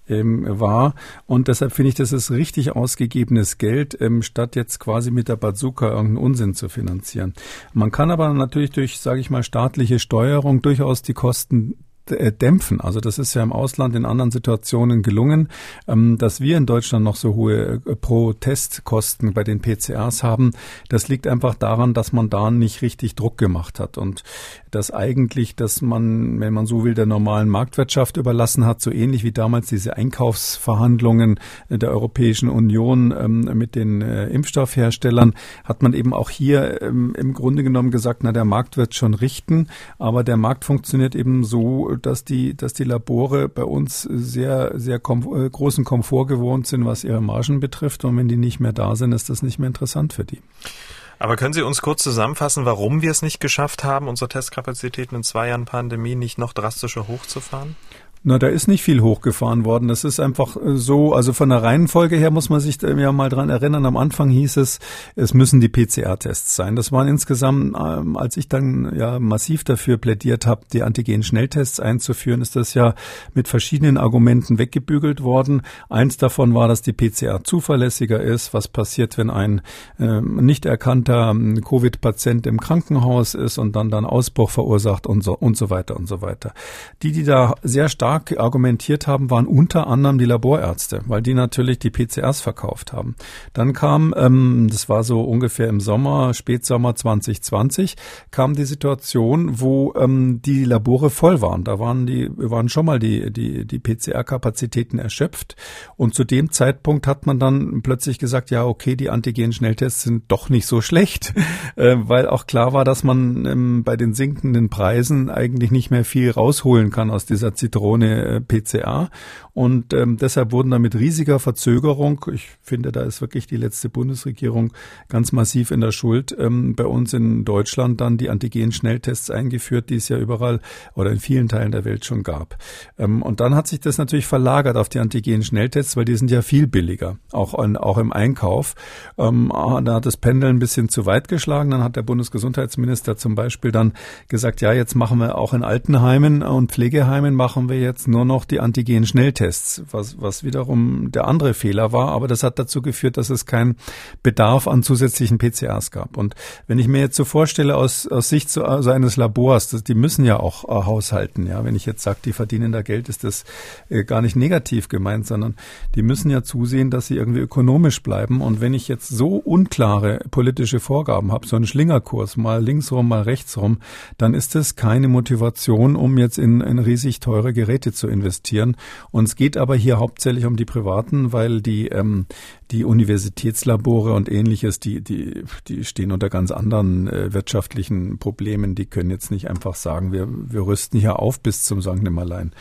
ähm, war. Und deshalb finde ich, das ist richtig ausgegebenes Geld, statt jetzt quasi mit der Bazooka irgendeinen Unsinn zu finanzieren. Man kann aber natürlich durch, sage ich mal, staatliche Steuerung durchaus die Kosten dämpfen. Also das ist ja im Ausland in anderen Situationen gelungen, ähm, dass wir in Deutschland noch so hohe äh, Pro-Test-Kosten bei den PCRs haben. Das liegt einfach daran, dass man da nicht richtig Druck gemacht hat und dass eigentlich, dass man, wenn man so will, der normalen Marktwirtschaft überlassen hat, so ähnlich wie damals diese Einkaufsverhandlungen der Europäischen Union ähm, mit den äh, Impfstoffherstellern, hat man eben auch hier ähm, im Grunde genommen gesagt, na, der Markt wird schon richten, aber der Markt funktioniert eben so, dass die, dass die Labore bei uns sehr, sehr kom äh, großen Komfort gewohnt sind, was ihre Margen betrifft. Und wenn die nicht mehr da sind, ist das nicht mehr interessant für die. Aber können Sie uns kurz zusammenfassen, warum wir es nicht geschafft haben, unsere Testkapazitäten in zwei Jahren Pandemie nicht noch drastischer hochzufahren? Na, da ist nicht viel hochgefahren worden. Das ist einfach äh, so, also von der Reihenfolge her muss man sich ja mal dran erinnern. Am Anfang hieß es, es müssen die PCR-Tests sein. Das waren insgesamt, ähm, als ich dann ja massiv dafür plädiert habe, die Antigen-Schnelltests einzuführen, ist das ja mit verschiedenen Argumenten weggebügelt worden. Eins davon war, dass die PCR zuverlässiger ist. Was passiert, wenn ein äh, nicht erkannter ähm, Covid-Patient im Krankenhaus ist und dann dann Ausbruch verursacht und so und so weiter und so weiter. Die, die da sehr stark stark argumentiert haben, waren unter anderem die Laborärzte, weil die natürlich die PCRs verkauft haben. Dann kam, ähm, das war so ungefähr im Sommer, Spätsommer 2020, kam die Situation, wo ähm, die Labore voll waren. Da waren die, waren schon mal die, die, die PCR-Kapazitäten erschöpft. Und zu dem Zeitpunkt hat man dann plötzlich gesagt, ja, okay, die Antigen-Schnelltests sind doch nicht so schlecht, äh, weil auch klar war, dass man ähm, bei den sinkenden Preisen eigentlich nicht mehr viel rausholen kann aus dieser Zitrone ohne äh, PCA. Und ähm, deshalb wurden da mit riesiger Verzögerung, ich finde, da ist wirklich die letzte Bundesregierung ganz massiv in der Schuld, ähm, bei uns in Deutschland dann die Antigen-Schnelltests eingeführt, die es ja überall oder in vielen Teilen der Welt schon gab. Ähm, und dann hat sich das natürlich verlagert auf die Antigen-Schnelltests, weil die sind ja viel billiger, auch, an, auch im Einkauf. Ähm, ah, da hat das Pendel ein bisschen zu weit geschlagen. Dann hat der Bundesgesundheitsminister zum Beispiel dann gesagt, ja, jetzt machen wir auch in Altenheimen und Pflegeheimen machen wir jetzt nur noch die Antigen-Schnelltests. PCR-Tests, was, was wiederum der andere Fehler war, aber das hat dazu geführt, dass es keinen Bedarf an zusätzlichen PCRs gab. Und wenn ich mir jetzt so vorstelle, aus, aus Sicht so, also eines Labors, das, die müssen ja auch äh, haushalten, ja, wenn ich jetzt sage, die verdienen da Geld, ist das äh, gar nicht negativ gemeint, sondern die müssen ja zusehen, dass sie irgendwie ökonomisch bleiben. Und wenn ich jetzt so unklare politische Vorgaben habe, so einen Schlingerkurs, mal linksrum, mal rechtsrum, dann ist das keine Motivation, um jetzt in, in riesig teure Geräte zu investieren. Und geht aber hier hauptsächlich um die privaten, weil die, ähm, die Universitätslabore und ähnliches, die, die, die stehen unter ganz anderen äh, wirtschaftlichen Problemen. Die können jetzt nicht einfach sagen, wir, wir rüsten hier auf bis zum St. Nimmerlein.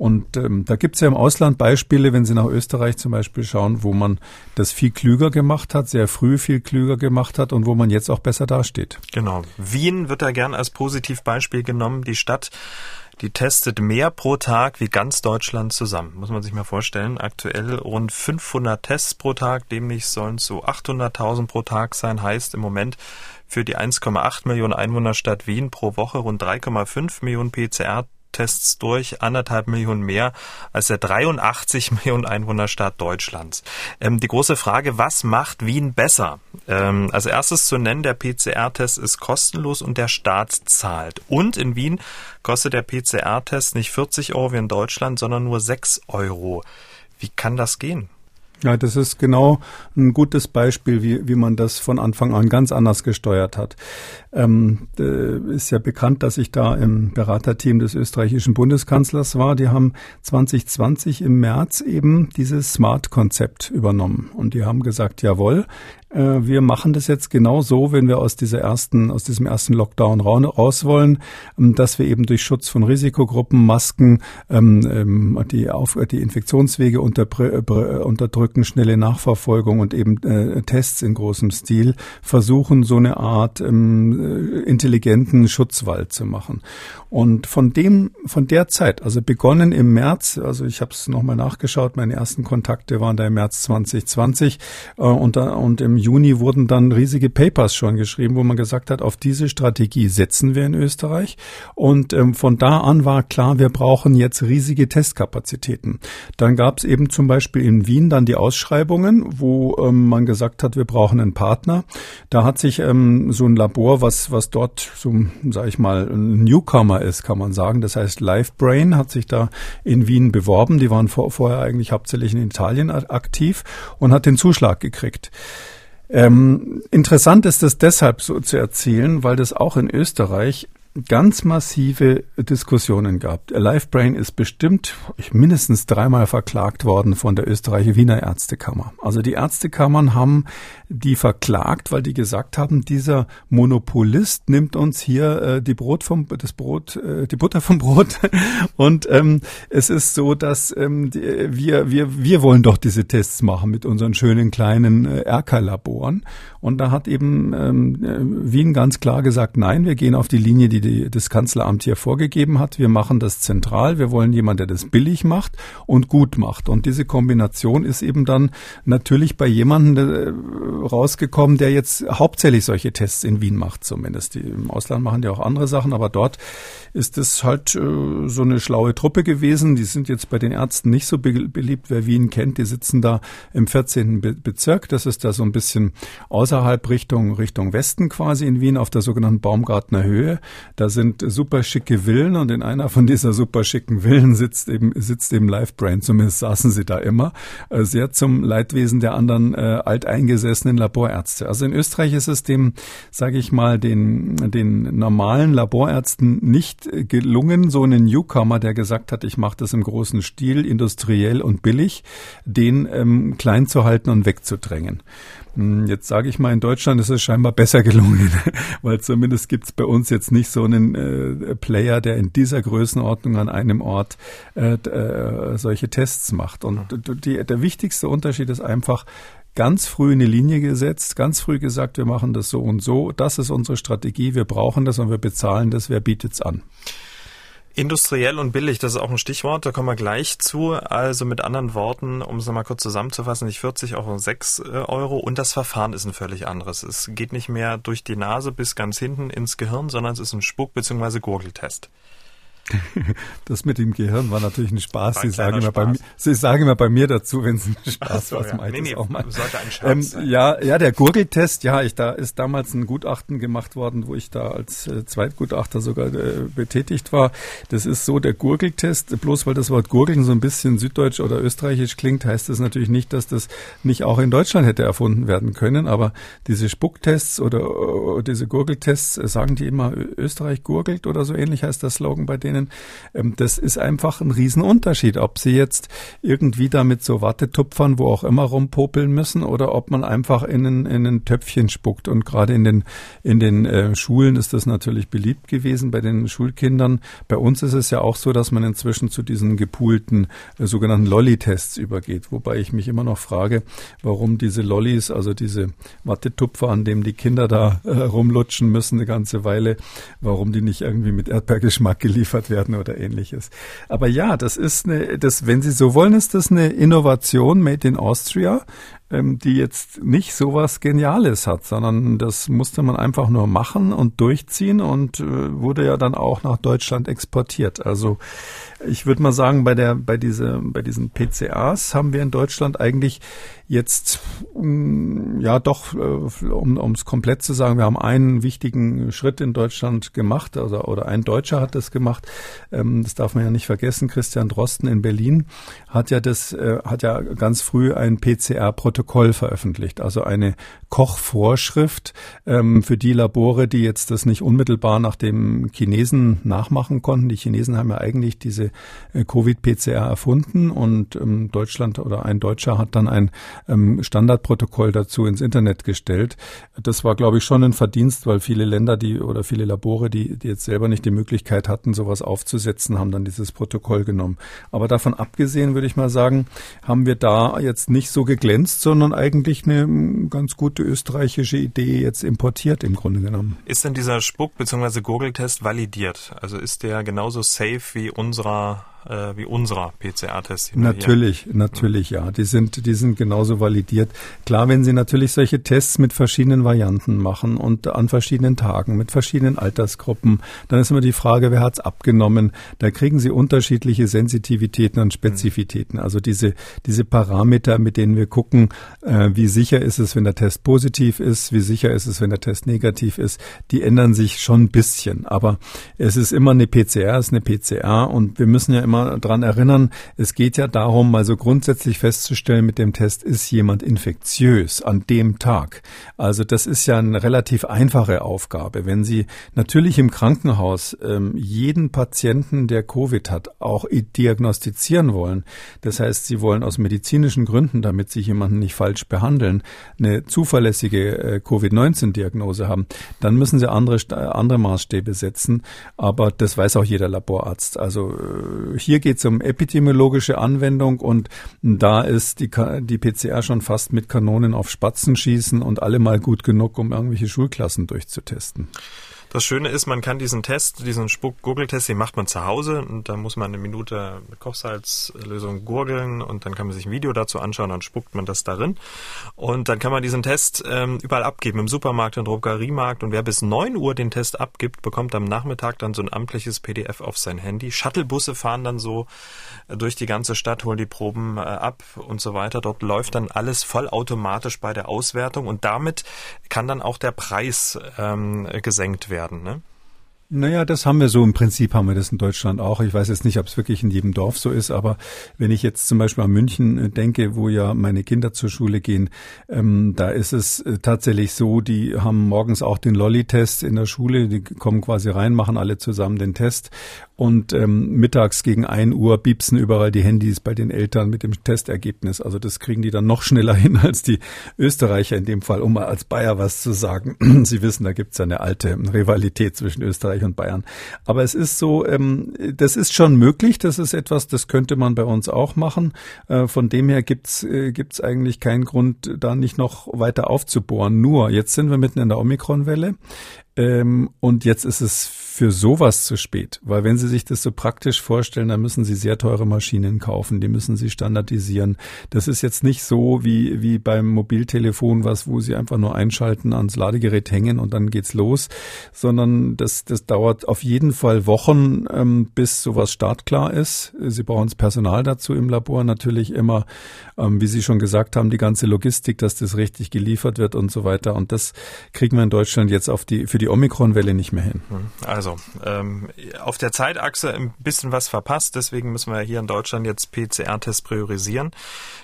Und ähm, da gibt es ja im Ausland Beispiele, wenn Sie nach Österreich zum Beispiel schauen, wo man das viel klüger gemacht hat, sehr früh viel klüger gemacht hat und wo man jetzt auch besser dasteht. Genau. Wien wird da gern als Positivbeispiel genommen. Die Stadt, die testet mehr pro Tag wie ganz Deutschland zusammen. Muss man sich mal vorstellen. Aktuell rund 500 Tests pro Tag. Demnächst sollen es so 800.000 pro Tag sein. Heißt im Moment für die 1,8 Millionen Einwohnerstadt Wien pro Woche rund 3,5 Millionen PCR Tests durch, anderthalb Millionen mehr als der 83 Millionen Einwohnerstaat Deutschlands. Ähm, die große Frage, was macht Wien besser? Ähm, als erstes zu nennen, der PCR-Test ist kostenlos und der Staat zahlt. Und in Wien kostet der PCR-Test nicht 40 Euro wie in Deutschland, sondern nur 6 Euro. Wie kann das gehen? Ja, das ist genau ein gutes Beispiel, wie, wie man das von Anfang an ganz anders gesteuert hat. Ähm, äh, ist ja bekannt, dass ich da im Beraterteam des österreichischen Bundeskanzlers war. Die haben 2020 im März eben dieses Smart-Konzept übernommen. Und die haben gesagt, jawohl, äh, wir machen das jetzt genau so, wenn wir aus dieser ersten, aus diesem ersten Lockdown raus wollen, ähm, dass wir eben durch Schutz von Risikogruppen, Masken, ähm, ähm, die, auf, die Infektionswege unterdrücken, schnelle Nachverfolgung und eben äh, Tests in großem Stil versuchen, so eine Art intelligenten Schutzwall zu machen. Und von dem, von der Zeit, also begonnen im März, also ich habe es nochmal nachgeschaut, meine ersten Kontakte waren da im März 2020 und, da, und im Juni wurden dann riesige Papers schon geschrieben, wo man gesagt hat, auf diese Strategie setzen wir in Österreich. Und ähm, von da an war klar, wir brauchen jetzt riesige Testkapazitäten. Dann gab es eben zum Beispiel in Wien dann die Ausschreibungen, wo ähm, man gesagt hat, wir brauchen einen Partner. Da hat sich ähm, so ein Labor, was, was dort so, sage ich mal, ein Newcomer ist, kann man sagen. Das heißt, LiveBrain hat sich da in Wien beworben. Die waren vor, vorher eigentlich hauptsächlich in Italien aktiv und hat den Zuschlag gekriegt. Ähm, interessant ist es deshalb so zu erzählen, weil das auch in Österreich ganz massive Diskussionen gab. LiveBrain ist bestimmt mindestens dreimal verklagt worden von der österreichischen Wiener Ärztekammer. Also die Ärztekammern haben die verklagt, weil die gesagt haben, dieser Monopolist nimmt uns hier äh, die Brot vom das Brot, äh, die Butter vom Brot. Und ähm, es ist so, dass ähm, die, wir wir wir wollen doch diese Tests machen mit unseren schönen kleinen äh, RK-Laboren. Und da hat eben ähm, äh, Wien ganz klar gesagt, nein, wir gehen auf die Linie, die die, das Kanzleramt hier vorgegeben hat. Wir machen das zentral. Wir wollen jemanden, der das billig macht und gut macht. Und diese Kombination ist eben dann natürlich bei jemandem äh, rausgekommen, der jetzt hauptsächlich solche Tests in Wien macht, zumindest. Die, Im Ausland machen die auch andere Sachen, aber dort ist es halt äh, so eine schlaue Truppe gewesen. Die sind jetzt bei den Ärzten nicht so be beliebt, wer Wien kennt. Die sitzen da im 14. Be Bezirk. Das ist da so ein bisschen außerhalb Richtung, Richtung Westen quasi in Wien auf der sogenannten Baumgartner Höhe. Da sind super schicke Villen und in einer von dieser super schicken Villen sitzt eben, sitzt eben Livebrain. Zumindest saßen sie da immer. Äh, sehr zum Leidwesen der anderen äh, alteingesessenen Laborärzte. Also in Österreich ist es dem, sage ich mal, den, den normalen Laborärzten nicht gelungen, so einen Newcomer, der gesagt hat, ich mache das im großen Stil, industriell und billig, den ähm, klein zu halten und wegzudrängen. Hm, jetzt sage ich mal, in Deutschland ist es scheinbar besser gelungen, weil zumindest gibt es bei uns jetzt nicht so einen äh, Player, der in dieser Größenordnung an einem Ort äh, äh, solche Tests macht. Und die, der wichtigste Unterschied ist einfach, ganz früh eine Linie gesetzt, ganz früh gesagt, wir machen das so und so, das ist unsere Strategie, wir brauchen das und wir bezahlen das, wer bietet's an? Industriell und billig, das ist auch ein Stichwort, da kommen wir gleich zu. Also mit anderen Worten, um es nochmal kurz zusammenzufassen, nicht 40 Euro, 6 äh, Euro und das Verfahren ist ein völlig anderes. Es geht nicht mehr durch die Nase bis ganz hinten ins Gehirn, sondern es ist ein Spuck- bzw. Gurgeltest. Das mit dem Gehirn war natürlich ein Spaß. Sie sagen, immer Bei mir, Sie sagen immer bei mir dazu, wenn es ein Spaß so, was ja. meint. Nee, nee, auch mal. Sollte ein Scherz ähm, ja, ja, der Gurgeltest, ja, ich, da ist damals ein Gutachten gemacht worden, wo ich da als äh, Zweitgutachter sogar äh, betätigt war. Das ist so, der Gurgeltest, bloß weil das Wort Gurgeln so ein bisschen süddeutsch oder österreichisch klingt, heißt das natürlich nicht, dass das nicht auch in Deutschland hätte erfunden werden können. Aber diese Spucktests oder uh, diese Gurgeltests, äh, sagen die immer, Österreich gurgelt oder so ähnlich heißt das Slogan bei denen. Ähm, das ist einfach ein Riesenunterschied, ob sie jetzt irgendwie damit so Wattetupfern, wo auch immer rumpopeln müssen oder ob man einfach in ein, in ein Töpfchen spuckt. Und gerade in den, in den äh, Schulen ist das natürlich beliebt gewesen bei den Schulkindern. Bei uns ist es ja auch so, dass man inzwischen zu diesen gepoolten äh, sogenannten Lolli-Tests übergeht, wobei ich mich immer noch frage, warum diese Lollis, also diese Wattetupfer, an dem die Kinder da äh, rumlutschen müssen eine ganze Weile, warum die nicht irgendwie mit Erdbeergeschmack geliefert werden oder ähnliches. Aber ja, das ist eine, das, wenn Sie so wollen, ist das eine Innovation made in Austria ähm, die jetzt nicht so was Geniales hat, sondern das musste man einfach nur machen und durchziehen und äh, wurde ja dann auch nach Deutschland exportiert. Also ich würde mal sagen, bei der, bei diese, bei diesen PCAs haben wir in Deutschland eigentlich jetzt, mm, ja doch, äh, um es komplett zu sagen, wir haben einen wichtigen Schritt in Deutschland gemacht, also, oder ein Deutscher hat das gemacht. Ähm, das darf man ja nicht vergessen. Christian Drosten in Berlin hat ja das, äh, hat ja ganz früh ein PCR-Protokoll veröffentlicht, also eine Kochvorschrift ähm, für die Labore, die jetzt das nicht unmittelbar nach dem Chinesen nachmachen konnten. Die Chinesen haben ja eigentlich diese äh, Covid-PCR erfunden und ähm, Deutschland oder ein Deutscher hat dann ein ähm, Standardprotokoll dazu ins Internet gestellt. Das war, glaube ich, schon ein Verdienst, weil viele Länder, die oder viele Labore, die, die jetzt selber nicht die Möglichkeit hatten, sowas aufzusetzen, haben dann dieses Protokoll genommen. Aber davon abgesehen, würde ich mal sagen, haben wir da jetzt nicht so geglänzt, sondern eigentlich eine ganz gute österreichische Idee jetzt importiert im Grunde genommen. Ist denn dieser Spuck- bzw. Gurgeltest validiert? Also ist der genauso safe wie unserer äh, wie unserer PCR-Test. Natürlich, natürlich, ja. Die sind, die sind genauso validiert. Klar, wenn Sie natürlich solche Tests mit verschiedenen Varianten machen und an verschiedenen Tagen, mit verschiedenen Altersgruppen, dann ist immer die Frage, wer hat's abgenommen? Da kriegen Sie unterschiedliche Sensitivitäten und Spezifitäten. Also diese, diese Parameter, mit denen wir gucken, äh, wie sicher ist es, wenn der Test positiv ist, wie sicher ist es, wenn der Test negativ ist, die ändern sich schon ein bisschen. Aber es ist immer eine PCR, es ist eine PCR und wir müssen ja immer dran erinnern, es geht ja darum, mal so grundsätzlich festzustellen mit dem Test, ist jemand infektiös an dem Tag. Also das ist ja eine relativ einfache Aufgabe. Wenn Sie natürlich im Krankenhaus ähm, jeden Patienten, der Covid hat, auch diagnostizieren wollen, das heißt, Sie wollen aus medizinischen Gründen, damit Sie jemanden nicht falsch behandeln, eine zuverlässige äh, Covid-19-Diagnose haben, dann müssen Sie andere, andere Maßstäbe setzen. Aber das weiß auch jeder Laborarzt. Also äh, hier geht es um epidemiologische Anwendung und da ist die, die PCR schon fast mit Kanonen auf Spatzen schießen und allemal gut genug, um irgendwelche Schulklassen durchzutesten. Das Schöne ist, man kann diesen Test, diesen Spuck-Gurgeltest, den macht man zu Hause und da muss man eine Minute mit Kochsalzlösung gurgeln und dann kann man sich ein Video dazu anschauen, dann spuckt man das darin und dann kann man diesen Test ähm, überall abgeben, im Supermarkt, im Drogeriemarkt und wer bis 9 Uhr den Test abgibt, bekommt am Nachmittag dann so ein amtliches PDF auf sein Handy. Shuttlebusse fahren dann so äh, durch die ganze Stadt, holen die Proben äh, ab und so weiter. Dort läuft dann alles vollautomatisch bei der Auswertung und damit kann dann auch der Preis ähm, gesenkt werden werden. Ne? Naja, das haben wir so. Im Prinzip haben wir das in Deutschland auch. Ich weiß jetzt nicht, ob es wirklich in jedem Dorf so ist, aber wenn ich jetzt zum Beispiel an München äh, denke, wo ja meine Kinder zur Schule gehen, ähm, da ist es äh, tatsächlich so, die haben morgens auch den Lolli-Test in der Schule. Die kommen quasi rein, machen alle zusammen den Test und ähm, mittags gegen ein Uhr biepsen überall die Handys bei den Eltern mit dem Testergebnis. Also das kriegen die dann noch schneller hin als die Österreicher in dem Fall, um mal als Bayer was zu sagen. Sie wissen, da gibt's ja eine alte Rivalität zwischen Österreich und Bayern. Aber es ist so, ähm, das ist schon möglich. Das ist etwas, das könnte man bei uns auch machen. Äh, von dem her gibt's äh, gibt's eigentlich keinen Grund, da nicht noch weiter aufzubohren. Nur, jetzt sind wir mitten in der Omikron-Welle. Ähm, und jetzt ist es für sowas zu spät, weil wenn Sie sich das so praktisch vorstellen, dann müssen Sie sehr teure Maschinen kaufen, die müssen Sie standardisieren. Das ist jetzt nicht so wie, wie beim Mobiltelefon, was, wo Sie einfach nur einschalten, ans Ladegerät hängen und dann geht's los, sondern das, das dauert auf jeden Fall Wochen, ähm, bis sowas startklar ist. Sie brauchen das Personal dazu im Labor, natürlich immer, ähm, wie Sie schon gesagt haben, die ganze Logistik, dass das richtig geliefert wird und so weiter. Und das kriegen wir in Deutschland jetzt auf die, für die Omikron-Welle nicht mehr hin. Also, ähm, auf der Zeitachse ein bisschen was verpasst, deswegen müssen wir hier in Deutschland jetzt PCR-Tests priorisieren.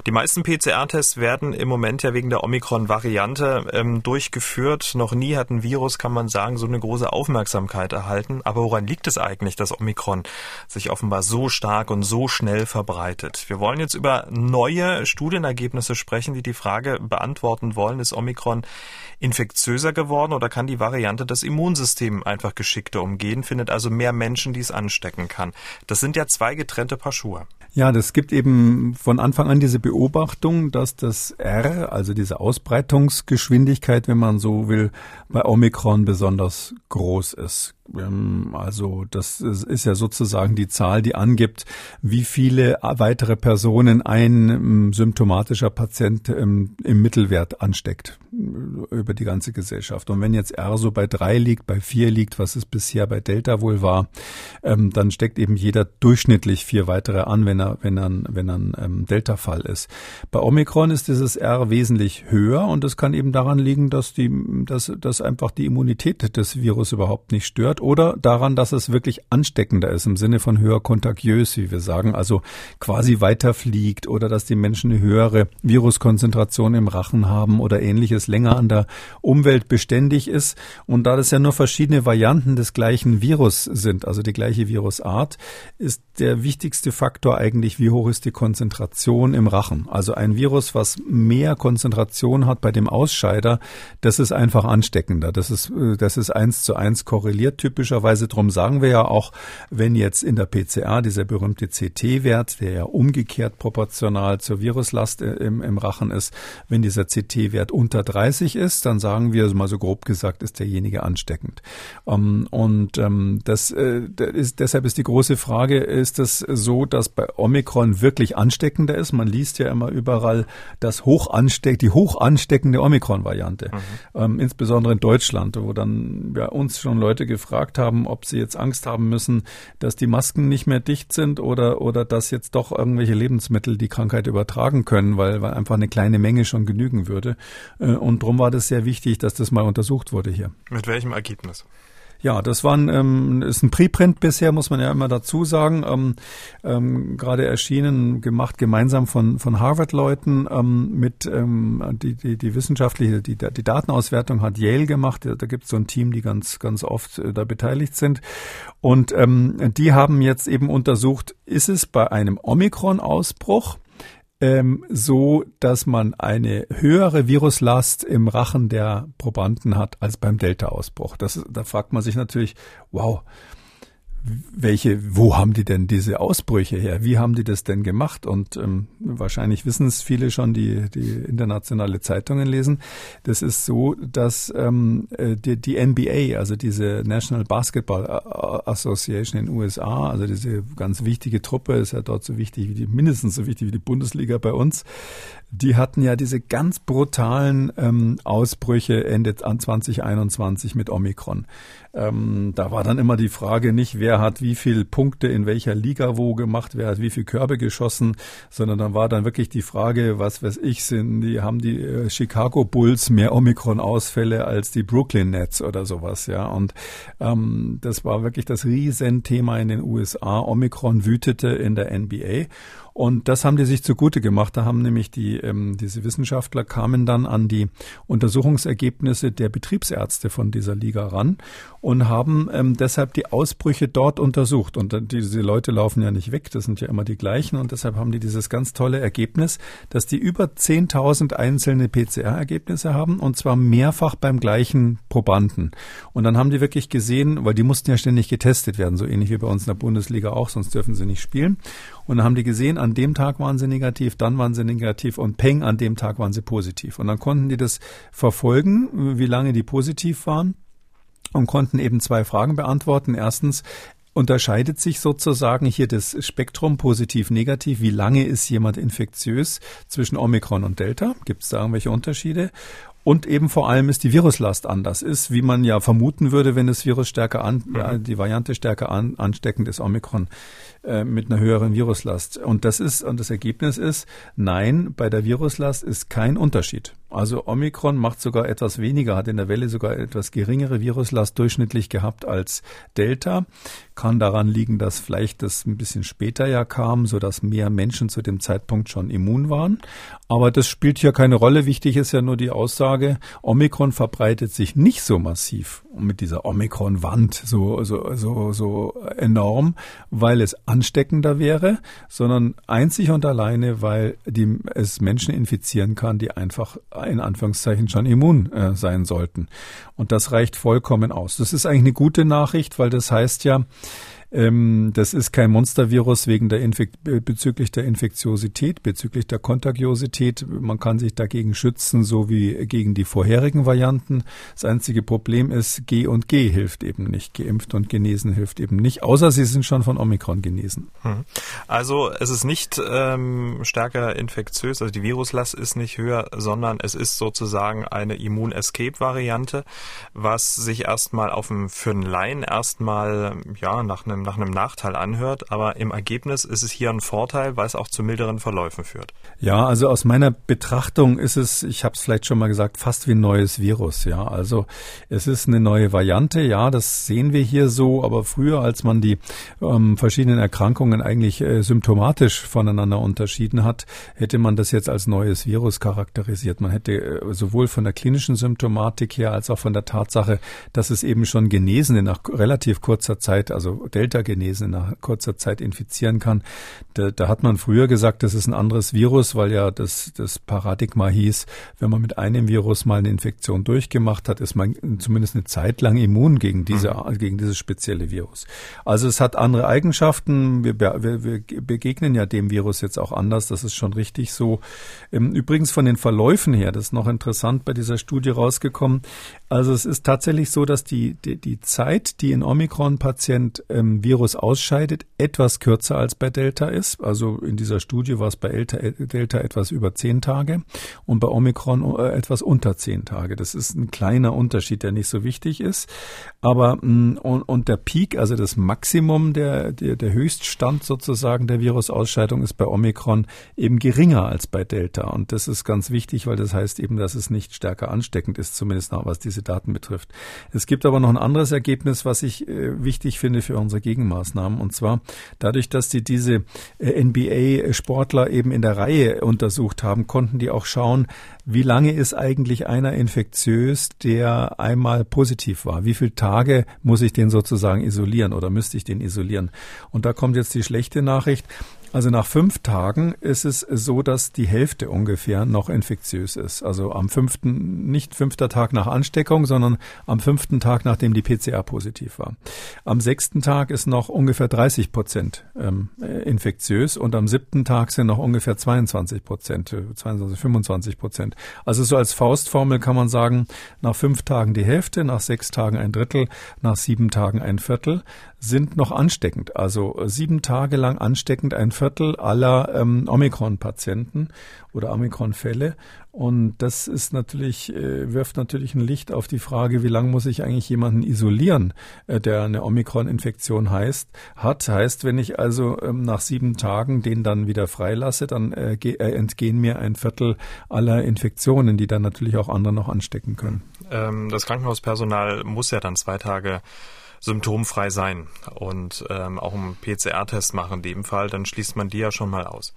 Die meisten PCR-Tests werden im Moment ja wegen der Omikron-Variante ähm, durchgeführt. Noch nie hat ein Virus, kann man sagen, so eine große Aufmerksamkeit erhalten. Aber woran liegt es eigentlich, dass Omikron sich offenbar so stark und so schnell verbreitet? Wir wollen jetzt über neue Studienergebnisse sprechen, die die Frage beantworten wollen, ist Omikron infektiöser geworden oder kann die Variante das Immunsystem einfach geschickter umgehen, findet also mehr Menschen, die es anstecken kann. Das sind ja zwei getrennte Paar Schuhe. Ja, das gibt eben von Anfang an diese Beobachtung, dass das R, also diese Ausbreitungsgeschwindigkeit, wenn man so will, bei Omikron besonders groß ist. Ähm, also das ist ja sozusagen die Zahl, die angibt, wie viele weitere Personen ein ähm, symptomatischer Patient im, im Mittelwert ansteckt äh, über die ganze Gesellschaft. Und wenn jetzt R so bei drei liegt, bei vier liegt, was es bisher bei Delta wohl war, ähm, dann steckt eben jeder durchschnittlich vier weitere an, wenn er, wenn er, wenn er ein Delta-Fall ist. Bei Omikron ist dieses R wesentlich höher und das kann eben daran liegen, dass die, dass, dass einfach die Immunität des Virus überhaupt nicht stört wird oder daran, dass es wirklich ansteckender ist im Sinne von höher kontagiös, wie wir sagen, also quasi weiterfliegt oder dass die Menschen eine höhere Viruskonzentration im Rachen haben oder ähnliches länger an der Umwelt beständig ist. Und da das ja nur verschiedene Varianten des gleichen Virus sind, also die gleiche Virusart, ist der wichtigste Faktor eigentlich, wie hoch ist die Konzentration im Rachen. Also ein Virus, was mehr Konzentration hat bei dem Ausscheider, das ist einfach ansteckender. Das ist, äh, das ist eins zu eins korreliert typischerweise. Drum sagen wir ja auch, wenn jetzt in der PCR dieser berühmte CT-Wert, der ja umgekehrt proportional zur Viruslast äh, im, im Rachen ist, wenn dieser CT-Wert unter 30 ist, dann sagen wir, mal so grob gesagt, ist derjenige ansteckend. Um, ähm, und um, das, äh, ist, deshalb ist die große Frage, ist es so, dass bei Omikron wirklich ansteckender ist? Man liest ja immer überall, dass hoch ansteckt, die hoch ansteckende Omikron-Variante, mhm. ähm, insbesondere in Deutschland, wo dann ja, uns schon Leute gefragt gefragt haben, ob sie jetzt Angst haben müssen, dass die Masken nicht mehr dicht sind oder, oder dass jetzt doch irgendwelche Lebensmittel die Krankheit übertragen können, weil, weil einfach eine kleine Menge schon genügen würde. Äh, und darum war das sehr wichtig, dass das mal untersucht wurde hier. Mit welchem Ergebnis? Ja, das war ein, ähm, ist ein Preprint bisher, muss man ja immer dazu sagen. Ähm, ähm, Gerade erschienen, gemacht gemeinsam von, von Harvard-Leuten ähm, mit ähm, die, die, die wissenschaftliche, die, die Datenauswertung hat Yale gemacht. Da, da gibt es so ein Team, die ganz, ganz oft äh, da beteiligt sind. Und ähm, die haben jetzt eben untersucht, ist es bei einem Omikron-Ausbruch ähm, so, dass man eine höhere Viruslast im Rachen der Probanden hat als beim Delta-Ausbruch. Das, da fragt man sich natürlich, wow, welche, wo haben die denn diese Ausbrüche her? Wie haben die das denn gemacht? Und ähm, wahrscheinlich wissen es viele schon, die, die internationale Zeitungen lesen. Das ist so, dass ähm, äh, die, die NBA, also diese National Basketball Association in den USA, also diese ganz wichtige Truppe, ist ja dort so wichtig wie die, mindestens so wichtig wie die Bundesliga bei uns, die hatten ja diese ganz brutalen ähm, Ausbrüche Ende an 2021 mit Omikron. Ähm, da war dann immer die Frage nicht, wer hat wie viel Punkte in welcher Liga wo gemacht, wer hat wie viel Körbe geschossen, sondern dann war dann wirklich die Frage, was weiß ich, sind die haben die äh, Chicago Bulls mehr Omikron-Ausfälle als die Brooklyn Nets oder sowas, ja. Und ähm, das war wirklich das Riesenthema in den USA. Omikron wütete in der NBA. Und das haben die sich zugute gemacht. Da haben nämlich die, ähm, diese Wissenschaftler kamen dann an die Untersuchungsergebnisse der Betriebsärzte von dieser Liga ran und haben ähm, deshalb die Ausbrüche dort untersucht. Und diese Leute laufen ja nicht weg, das sind ja immer die gleichen. Und deshalb haben die dieses ganz tolle Ergebnis, dass die über 10.000 einzelne PCR-Ergebnisse haben und zwar mehrfach beim gleichen Probanden. Und dann haben die wirklich gesehen, weil die mussten ja ständig getestet werden, so ähnlich wie bei uns in der Bundesliga auch, sonst dürfen sie nicht spielen. Und dann haben die gesehen, an dem Tag waren sie negativ, dann waren sie negativ und peng, an dem Tag waren sie positiv. Und dann konnten die das verfolgen, wie lange die positiv waren. und konnten eben zwei Fragen beantworten. Erstens, unterscheidet sich sozusagen hier das Spektrum positiv-negativ? Wie lange ist jemand infektiös zwischen Omikron und Delta? Gibt es da irgendwelche Unterschiede? Und eben vor allem ist die Viruslast anders ist, wie man ja vermuten würde, wenn das Virus stärker an, mhm. ja, die Variante stärker an, ansteckend ist, Omikron äh, mit einer höheren Viruslast. Und das ist, und das Ergebnis ist, nein, bei der Viruslast ist kein Unterschied. Also Omikron macht sogar etwas weniger, hat in der Welle sogar etwas geringere Viruslast durchschnittlich gehabt als Delta. Kann daran liegen, dass vielleicht das ein bisschen später ja kam, so dass mehr Menschen zu dem Zeitpunkt schon immun waren. Aber das spielt hier keine Rolle. Wichtig ist ja nur die Aussage, Omikron verbreitet sich nicht so massiv mit dieser Omikron-Wand so, so, so, so enorm, weil es ansteckender wäre, sondern einzig und alleine, weil die, es Menschen infizieren kann, die einfach in Anführungszeichen schon immun äh, sein sollten. Und das reicht vollkommen aus. Das ist eigentlich eine gute Nachricht, weil das heißt ja, ähm, das ist kein Monstervirus wegen der Infekt bezüglich der Infektiosität, bezüglich der Kontagiosität. Man kann sich dagegen schützen, so wie gegen die vorherigen Varianten. Das einzige Problem ist, G und G hilft eben nicht. Geimpft und genesen hilft eben nicht, außer sie sind schon von Omikron genesen. Hm. Also es ist nicht ähm, stärker infektiös, also die Viruslast ist nicht höher, sondern es ist sozusagen eine Immun-Escape-Variante, was sich erstmal auf dem, für einen Laien erstmal ja nach einem einem, nach einem Nachteil anhört, aber im Ergebnis ist es hier ein Vorteil, weil es auch zu milderen Verläufen führt. Ja, also aus meiner Betrachtung ist es, ich habe es vielleicht schon mal gesagt, fast wie ein neues Virus. Ja, also es ist eine neue Variante. Ja, das sehen wir hier so, aber früher, als man die ähm, verschiedenen Erkrankungen eigentlich äh, symptomatisch voneinander unterschieden hat, hätte man das jetzt als neues Virus charakterisiert. Man hätte äh, sowohl von der klinischen Symptomatik her als auch von der Tatsache, dass es eben schon Genesene nach relativ kurzer Zeit, also Delta Delta-Genese nach kurzer Zeit infizieren kann. Da, da, hat man früher gesagt, das ist ein anderes Virus, weil ja das, das Paradigma hieß, wenn man mit einem Virus mal eine Infektion durchgemacht hat, ist man zumindest eine Zeit lang immun gegen diese, mhm. gegen dieses spezielle Virus. Also es hat andere Eigenschaften. Wir, wir, wir begegnen ja dem Virus jetzt auch anders. Das ist schon richtig so. Ähm, übrigens von den Verläufen her, das ist noch interessant bei dieser Studie rausgekommen. Also es ist tatsächlich so, dass die, die, die Zeit, die ein Omikron-Patient ähm, Virus ausscheidet, etwas kürzer als bei Delta ist. Also in dieser Studie war es bei Delta etwas über zehn Tage und bei Omikron äh, etwas unter zehn Tage. Das ist ein kleiner Unterschied, der nicht so wichtig ist. Aber mm, und, und der Peak, also das Maximum, der, der, der Höchststand sozusagen der Virusausscheidung ist bei Omikron eben geringer als bei Delta. Und das ist ganz wichtig, weil das heißt eben, dass es nicht stärker ansteckend ist, zumindest noch was diese Daten betrifft. Es gibt aber noch ein anderes Ergebnis, was ich äh, wichtig finde für unsere Gegenmaßnahmen. Und zwar dadurch, dass die diese äh, NBA-Sportler eben in der Reihe untersucht haben, konnten die auch schauen, wie lange ist eigentlich einer infektiös, der einmal positiv war? Wie viele Tage muss ich den sozusagen isolieren oder müsste ich den isolieren? Und da kommt jetzt die schlechte Nachricht. Also nach fünf Tagen ist es so, dass die Hälfte ungefähr noch infektiös ist. Also am fünften, nicht fünfter Tag nach Ansteckung, sondern am fünften Tag, nachdem die PCR positiv war. Am sechsten Tag ist noch ungefähr 30 Prozent ähm, infektiös und am siebten Tag sind noch ungefähr 22 Prozent, 22, 25 Prozent. Also so als Faustformel kann man sagen, nach fünf Tagen die Hälfte, nach sechs Tagen ein Drittel, nach sieben Tagen ein Viertel sind noch ansteckend. Also sieben Tage lang ansteckend ein Viertel aller ähm, Omikron-Patienten oder Omikron-Fälle. Und das ist natürlich, äh, wirft natürlich ein Licht auf die Frage, wie lange muss ich eigentlich jemanden isolieren, äh, der eine Omikron-Infektion heißt, hat. Heißt, wenn ich also ähm, nach sieben Tagen den dann wieder freilasse, dann äh, äh, entgehen mir ein Viertel aller Infektionen, die dann natürlich auch andere noch anstecken können. Ähm, das Krankenhauspersonal muss ja dann zwei Tage symptomfrei sein und ähm, auch einen PCR-Test machen in dem Fall, dann schließt man die ja schon mal aus.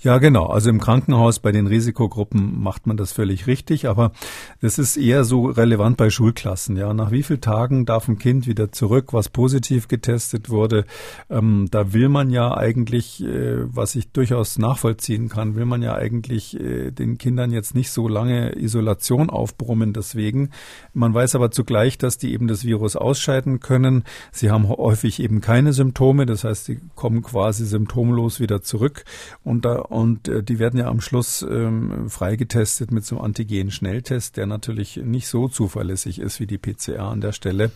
Ja, genau. Also im Krankenhaus bei den Risikogruppen macht man das völlig richtig, aber das ist eher so relevant bei Schulklassen. Ja, nach wie vielen Tagen darf ein Kind wieder zurück, was positiv getestet wurde? Ähm, da will man ja eigentlich, äh, was ich durchaus nachvollziehen kann, will man ja eigentlich äh, den Kindern jetzt nicht so lange Isolation aufbrummen. Deswegen, man weiß aber zugleich, dass die eben das Virus ausscheiden können. Sie haben häufig eben keine Symptome, das heißt, sie kommen quasi symptomlos wieder zurück und da, und äh, die werden ja am Schluss ähm, freigetestet mit so einem Antigen-Schnelltest, der natürlich nicht so zuverlässig ist wie die PCR an der Stelle.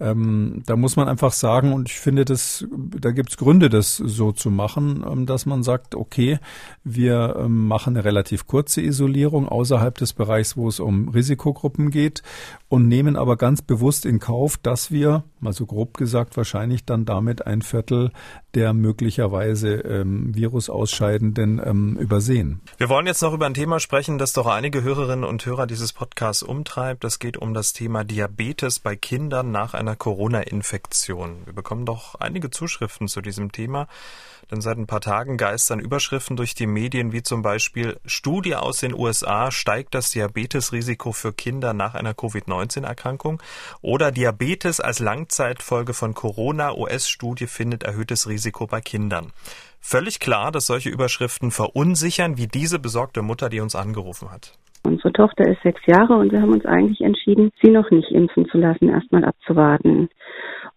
Ähm, da muss man einfach sagen, und ich finde, das, da gibt es Gründe, das so zu machen, ähm, dass man sagt, okay, wir ähm, machen eine relativ kurze Isolierung außerhalb des Bereichs, wo es um Risikogruppen geht und nehmen aber ganz bewusst in Kauf, dass wir, mal so grob gesagt, wahrscheinlich dann damit ein Viertel der möglicherweise ähm, Virusausscheidenden ähm, übersehen. Wir wollen jetzt noch über ein Thema sprechen, das doch einige Hörerinnen und Hörer dieses Podcasts umtreibt. Das geht um das Thema Diabetes bei Kindern nach einer Corona-Infektion. Wir bekommen doch einige Zuschriften zu diesem Thema. Denn seit ein paar Tagen geistern Überschriften durch die Medien wie zum Beispiel Studie aus den USA steigt das Diabetesrisiko für Kinder nach einer Covid-19-Erkrankung oder Diabetes als Langzeitfolge von Corona US-Studie findet erhöhtes Risiko bei Kindern. Völlig klar, dass solche Überschriften verunsichern, wie diese besorgte Mutter, die uns angerufen hat. Unsere Tochter ist sechs Jahre und wir haben uns eigentlich entschieden, sie noch nicht impfen zu lassen, erstmal abzuwarten.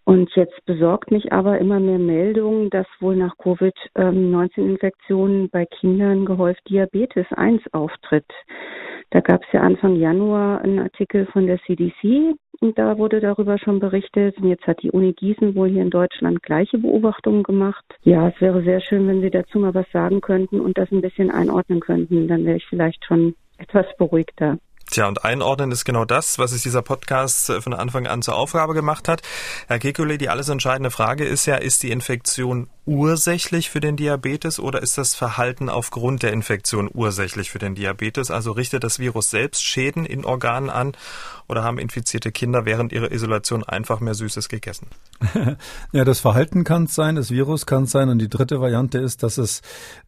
Und jetzt besorgt mich aber immer mehr Meldungen, dass wohl nach Covid-19-Infektionen bei Kindern gehäuft Diabetes 1 auftritt. Da gab es ja Anfang Januar einen Artikel von der CDC und da wurde darüber schon berichtet. Und jetzt hat die Uni Gießen wohl hier in Deutschland gleiche Beobachtungen gemacht. Ja, es wäre sehr schön, wenn Sie dazu mal was sagen könnten und das ein bisschen einordnen könnten. Dann wäre ich vielleicht schon etwas beruhigter. Tja, und einordnen ist genau das, was sich dieser Podcast äh, von Anfang an zur Aufgabe gemacht hat. Herr Kekulé, die alles entscheidende Frage ist ja, ist die Infektion ursächlich für den Diabetes oder ist das Verhalten aufgrund der Infektion ursächlich für den Diabetes? Also richtet das Virus selbst Schäden in Organen an oder haben infizierte Kinder während ihrer Isolation einfach mehr Süßes gegessen? ja, das Verhalten kann es sein, das Virus kann es sein und die dritte Variante ist, dass es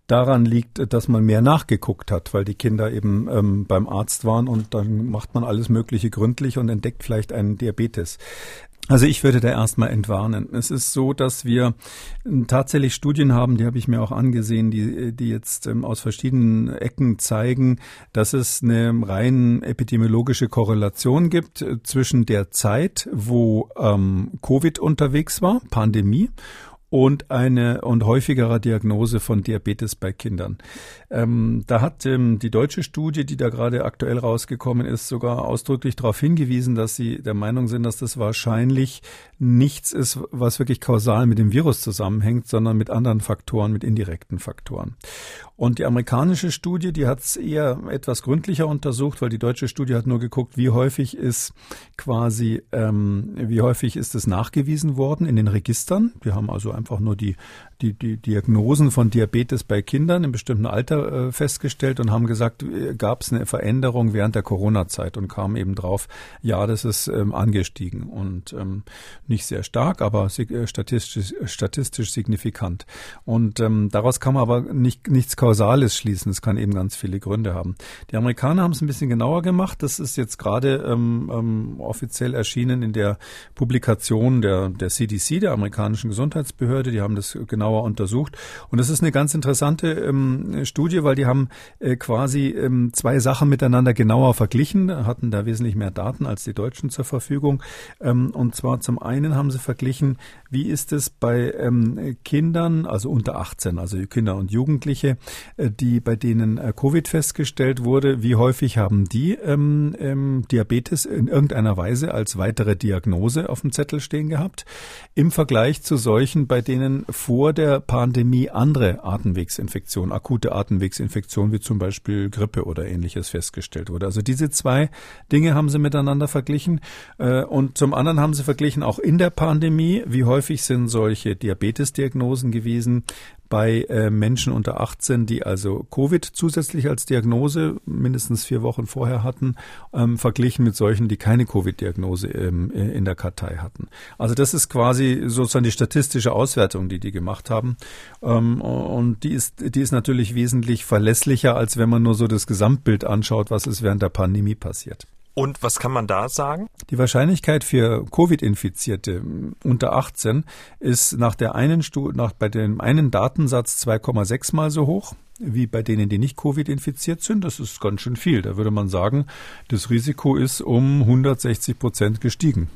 daran liegt, dass man mehr nachgeguckt hat, weil die Kinder eben ähm, beim Arzt waren und dann macht man alles Mögliche gründlich und entdeckt vielleicht einen Diabetes. Also ich würde da erstmal entwarnen. Es ist so, dass wir ähm, tatsächlich Studien haben, die habe ich mir auch angesehen, die, die jetzt ähm, aus verschiedenen Ecken zeigen, dass es eine rein epidemiologische Korrelation gibt äh, zwischen der Zeit, wo ähm, Covid unterwegs war, Pandemie, und eine und häufigerer Diagnose von Diabetes bei Kindern. Ähm, da hat ähm, die deutsche Studie, die da gerade aktuell rausgekommen ist, sogar ausdrücklich darauf hingewiesen, dass sie der Meinung sind, dass das wahrscheinlich nichts ist, was wirklich kausal mit dem Virus zusammenhängt, sondern mit anderen Faktoren, mit indirekten Faktoren. Und die amerikanische Studie, die hat es eher etwas gründlicher untersucht, weil die deutsche Studie hat nur geguckt, wie häufig ist quasi, ähm, wie häufig ist es nachgewiesen worden in den Registern. Wir haben also einfach nur die die, die Diagnosen von Diabetes bei Kindern im bestimmten Alter äh, festgestellt und haben gesagt, äh, gab es eine Veränderung während der Corona-Zeit und kamen eben drauf, ja, das ist ähm, angestiegen und ähm, nicht sehr stark, aber äh, statistisch, statistisch signifikant. Und ähm, daraus kann man aber nicht, nichts Kausales schließen. Es kann eben ganz viele Gründe haben. Die Amerikaner haben es ein bisschen genauer gemacht. Das ist jetzt gerade ähm, ähm, offiziell erschienen in der Publikation der, der CDC, der amerikanischen Gesundheitsbehörde. Die haben das genau genauer untersucht. Und das ist eine ganz interessante ähm, Studie, weil die haben äh, quasi ähm, zwei Sachen miteinander genauer verglichen, hatten da wesentlich mehr Daten als die Deutschen zur Verfügung. Ähm, und zwar zum einen haben sie verglichen, wie ist es bei ähm, Kindern, also unter 18, also Kinder und Jugendliche, äh, die bei denen äh, Covid festgestellt wurde, wie häufig haben die ähm, ähm, Diabetes in irgendeiner Weise als weitere Diagnose auf dem Zettel stehen gehabt, im Vergleich zu solchen, bei denen vor der Pandemie andere Atemwegsinfektionen, akute Atemwegsinfektionen wie zum Beispiel Grippe oder ähnliches festgestellt wurde. Also diese zwei Dinge haben sie miteinander verglichen. Äh, und zum anderen haben sie verglichen auch in der Pandemie, wie häufig sind solche Diabetesdiagnosen gewesen bei äh, Menschen unter 18, die also Covid zusätzlich als Diagnose mindestens vier Wochen vorher hatten, ähm, verglichen mit solchen, die keine Covid-Diagnose ähm, äh, in der Kartei hatten. Also das ist quasi sozusagen die statistische Auswertung, die die gemacht haben. Ähm, und die ist, die ist natürlich wesentlich verlässlicher, als wenn man nur so das Gesamtbild anschaut, was ist während der Pandemie passiert. Und was kann man da sagen? Die Wahrscheinlichkeit für Covid-Infizierte unter 18 ist nach der einen Stu nach bei dem einen Datensatz 2,6 mal so hoch wie bei denen, die nicht Covid infiziert sind. Das ist ganz schön viel. Da würde man sagen, das Risiko ist um 160 Prozent gestiegen.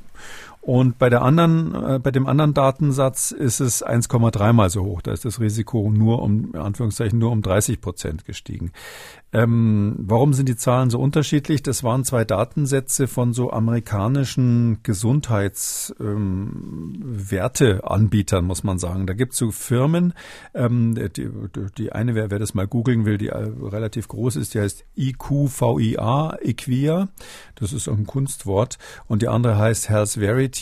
Und bei der anderen, äh, bei dem anderen Datensatz ist es 1,3 mal so hoch. Da ist das Risiko nur um, in Anführungszeichen, nur um 30 Prozent gestiegen. Ähm, warum sind die Zahlen so unterschiedlich? Das waren zwei Datensätze von so amerikanischen Gesundheitswerteanbietern, ähm, muss man sagen. Da gibt es so Firmen, ähm, die, die eine, wer, wer das mal googeln will, die äh, relativ groß ist, die heißt IQVIA, Equia. Das ist ein Kunstwort. Und die andere heißt Health Verity.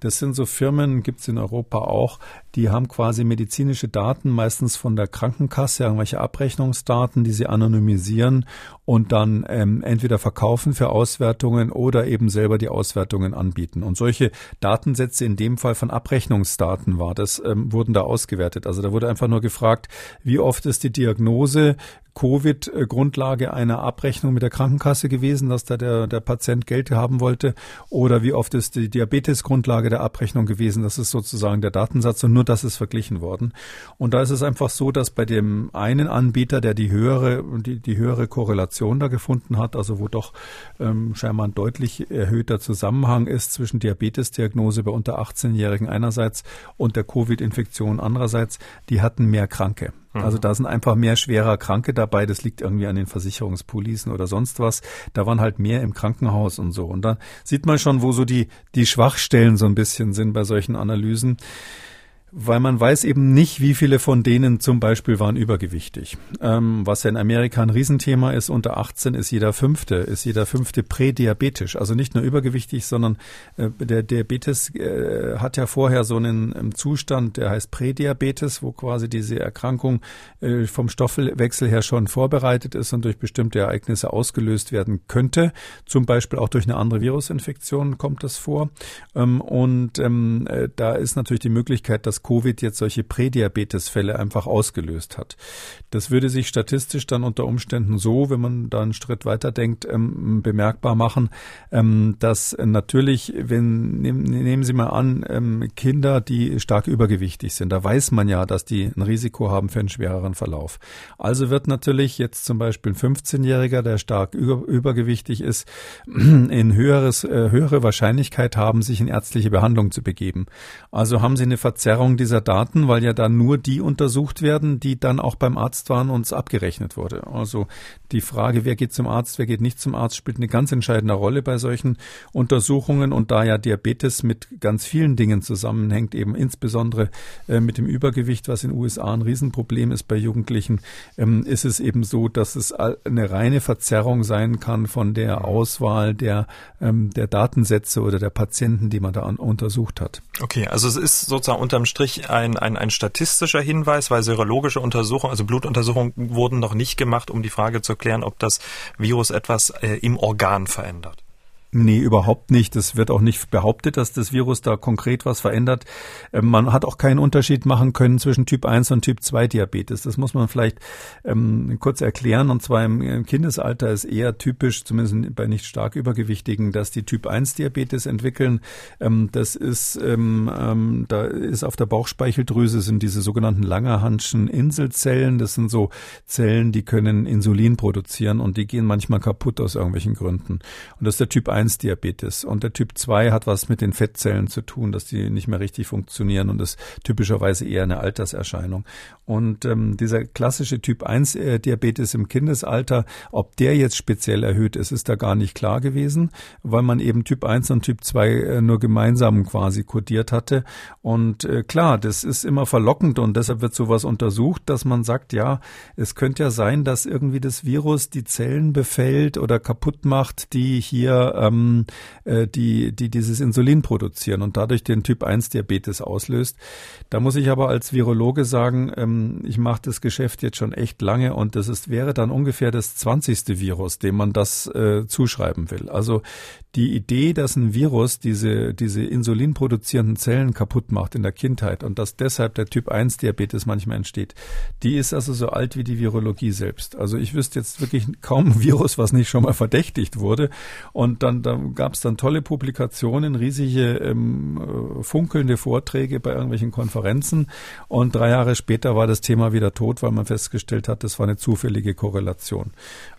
Das sind so Firmen, gibt es in Europa auch, die haben quasi medizinische Daten, meistens von der Krankenkasse, irgendwelche Abrechnungsdaten, die sie anonymisieren und dann ähm, entweder verkaufen für Auswertungen oder eben selber die Auswertungen anbieten. Und solche Datensätze in dem Fall von Abrechnungsdaten war, das ähm, wurden da ausgewertet. Also da wurde einfach nur gefragt, wie oft ist die Diagnose Covid Grundlage einer Abrechnung mit der Krankenkasse gewesen, dass da der, der Patient Geld haben wollte? Oder wie oft ist die Diabetes Grundlage der Abrechnung gewesen? Das ist sozusagen der Datensatz und nur das ist verglichen worden. Und da ist es einfach so, dass bei dem einen Anbieter, der die höhere, die, die höhere Korrelation da gefunden hat, also wo doch ähm, scheinbar ein deutlich erhöhter Zusammenhang ist zwischen Diabetesdiagnose bei unter 18-Jährigen einerseits und der Covid-Infektion andererseits, die hatten mehr Kranke. Mhm. Also da sind einfach mehr schwerer Kranke dabei. Das liegt irgendwie an den Versicherungspolicen oder sonst was. Da waren halt mehr im Krankenhaus und so. Und da sieht man schon, wo so die, die Schwachstellen so ein bisschen sind bei solchen Analysen weil man weiß eben nicht, wie viele von denen zum Beispiel waren übergewichtig. Ähm, was ja in Amerika ein Riesenthema ist, unter 18 ist jeder Fünfte, ist jeder Fünfte prädiabetisch. Also nicht nur übergewichtig, sondern äh, der Diabetes äh, hat ja vorher so einen ähm, Zustand, der heißt Prädiabetes, wo quasi diese Erkrankung äh, vom Stoffwechsel her schon vorbereitet ist und durch bestimmte Ereignisse ausgelöst werden könnte. Zum Beispiel auch durch eine andere Virusinfektion kommt das vor. Ähm, und ähm, äh, da ist natürlich die Möglichkeit, dass Covid jetzt solche Prädiabetesfälle einfach ausgelöst hat. Das würde sich statistisch dann unter Umständen so, wenn man da einen Schritt weiter denkt, ähm, bemerkbar machen, ähm, dass natürlich, wenn, nehm, nehmen Sie mal an, ähm, Kinder, die stark übergewichtig sind, da weiß man ja, dass die ein Risiko haben für einen schwereren Verlauf. Also wird natürlich jetzt zum Beispiel ein 15-Jähriger, der stark über, übergewichtig ist, in höheres, äh, höhere Wahrscheinlichkeit haben, sich in ärztliche Behandlung zu begeben. Also haben Sie eine Verzerrung Verzerrung dieser Daten, weil ja dann nur die untersucht werden, die dann auch beim Arzt waren und es abgerechnet wurde. Also die Frage, wer geht zum Arzt, wer geht nicht zum Arzt, spielt eine ganz entscheidende Rolle bei solchen Untersuchungen. Und da ja Diabetes mit ganz vielen Dingen zusammenhängt, eben insbesondere äh, mit dem Übergewicht, was in den USA ein Riesenproblem ist bei Jugendlichen, ähm, ist es eben so, dass es eine reine Verzerrung sein kann von der Auswahl der, ähm, der Datensätze oder der Patienten, die man da untersucht hat. Okay, also es ist sozusagen unterm Strich ein, ein, ein statistischer Hinweis, weil serologische Untersuchungen, also Blutuntersuchungen wurden noch nicht gemacht, um die Frage zu klären, ob das Virus etwas äh, im Organ verändert. Nee, überhaupt nicht. Es wird auch nicht behauptet, dass das Virus da konkret was verändert. Ähm, man hat auch keinen Unterschied machen können zwischen Typ 1 und Typ 2 Diabetes. Das muss man vielleicht ähm, kurz erklären. Und zwar im, Kindesalter ist eher typisch, zumindest bei nicht stark Übergewichtigen, dass die Typ 1 Diabetes entwickeln. Ähm, das ist, ähm, ähm, da ist auf der Bauchspeicheldrüse sind diese sogenannten Langerhanschen Inselzellen. Das sind so Zellen, die können Insulin produzieren und die gehen manchmal kaputt aus irgendwelchen Gründen. Und das ist der Typ 1 1-Diabetes. Und der Typ 2 hat was mit den Fettzellen zu tun, dass die nicht mehr richtig funktionieren und ist typischerweise eher eine Alterserscheinung. Und ähm, dieser klassische Typ 1-Diabetes im Kindesalter, ob der jetzt speziell erhöht ist, ist da gar nicht klar gewesen, weil man eben Typ 1 und Typ 2 äh, nur gemeinsam quasi kodiert hatte. Und äh, klar, das ist immer verlockend und deshalb wird sowas untersucht, dass man sagt, ja, es könnte ja sein, dass irgendwie das Virus die Zellen befällt oder kaputt macht, die hier ähm, äh, die, die dieses Insulin produzieren und dadurch den Typ 1 Diabetes auslöst. Da muss ich aber als Virologe sagen, ähm, ich mache das Geschäft jetzt schon echt lange und das ist, wäre dann ungefähr das 20. Virus, dem man das äh, zuschreiben will. Also die Idee, dass ein Virus diese, diese insulinproduzierenden Zellen kaputt macht in der Kindheit und dass deshalb der Typ 1 Diabetes manchmal entsteht, die ist also so alt wie die Virologie selbst. Also ich wüsste jetzt wirklich kaum ein Virus, was nicht schon mal verdächtigt wurde. Und dann dann, da gab es dann tolle Publikationen, riesige ähm, äh, funkelnde Vorträge bei irgendwelchen Konferenzen und drei Jahre später war das Thema wieder tot, weil man festgestellt hat, das war eine zufällige Korrelation.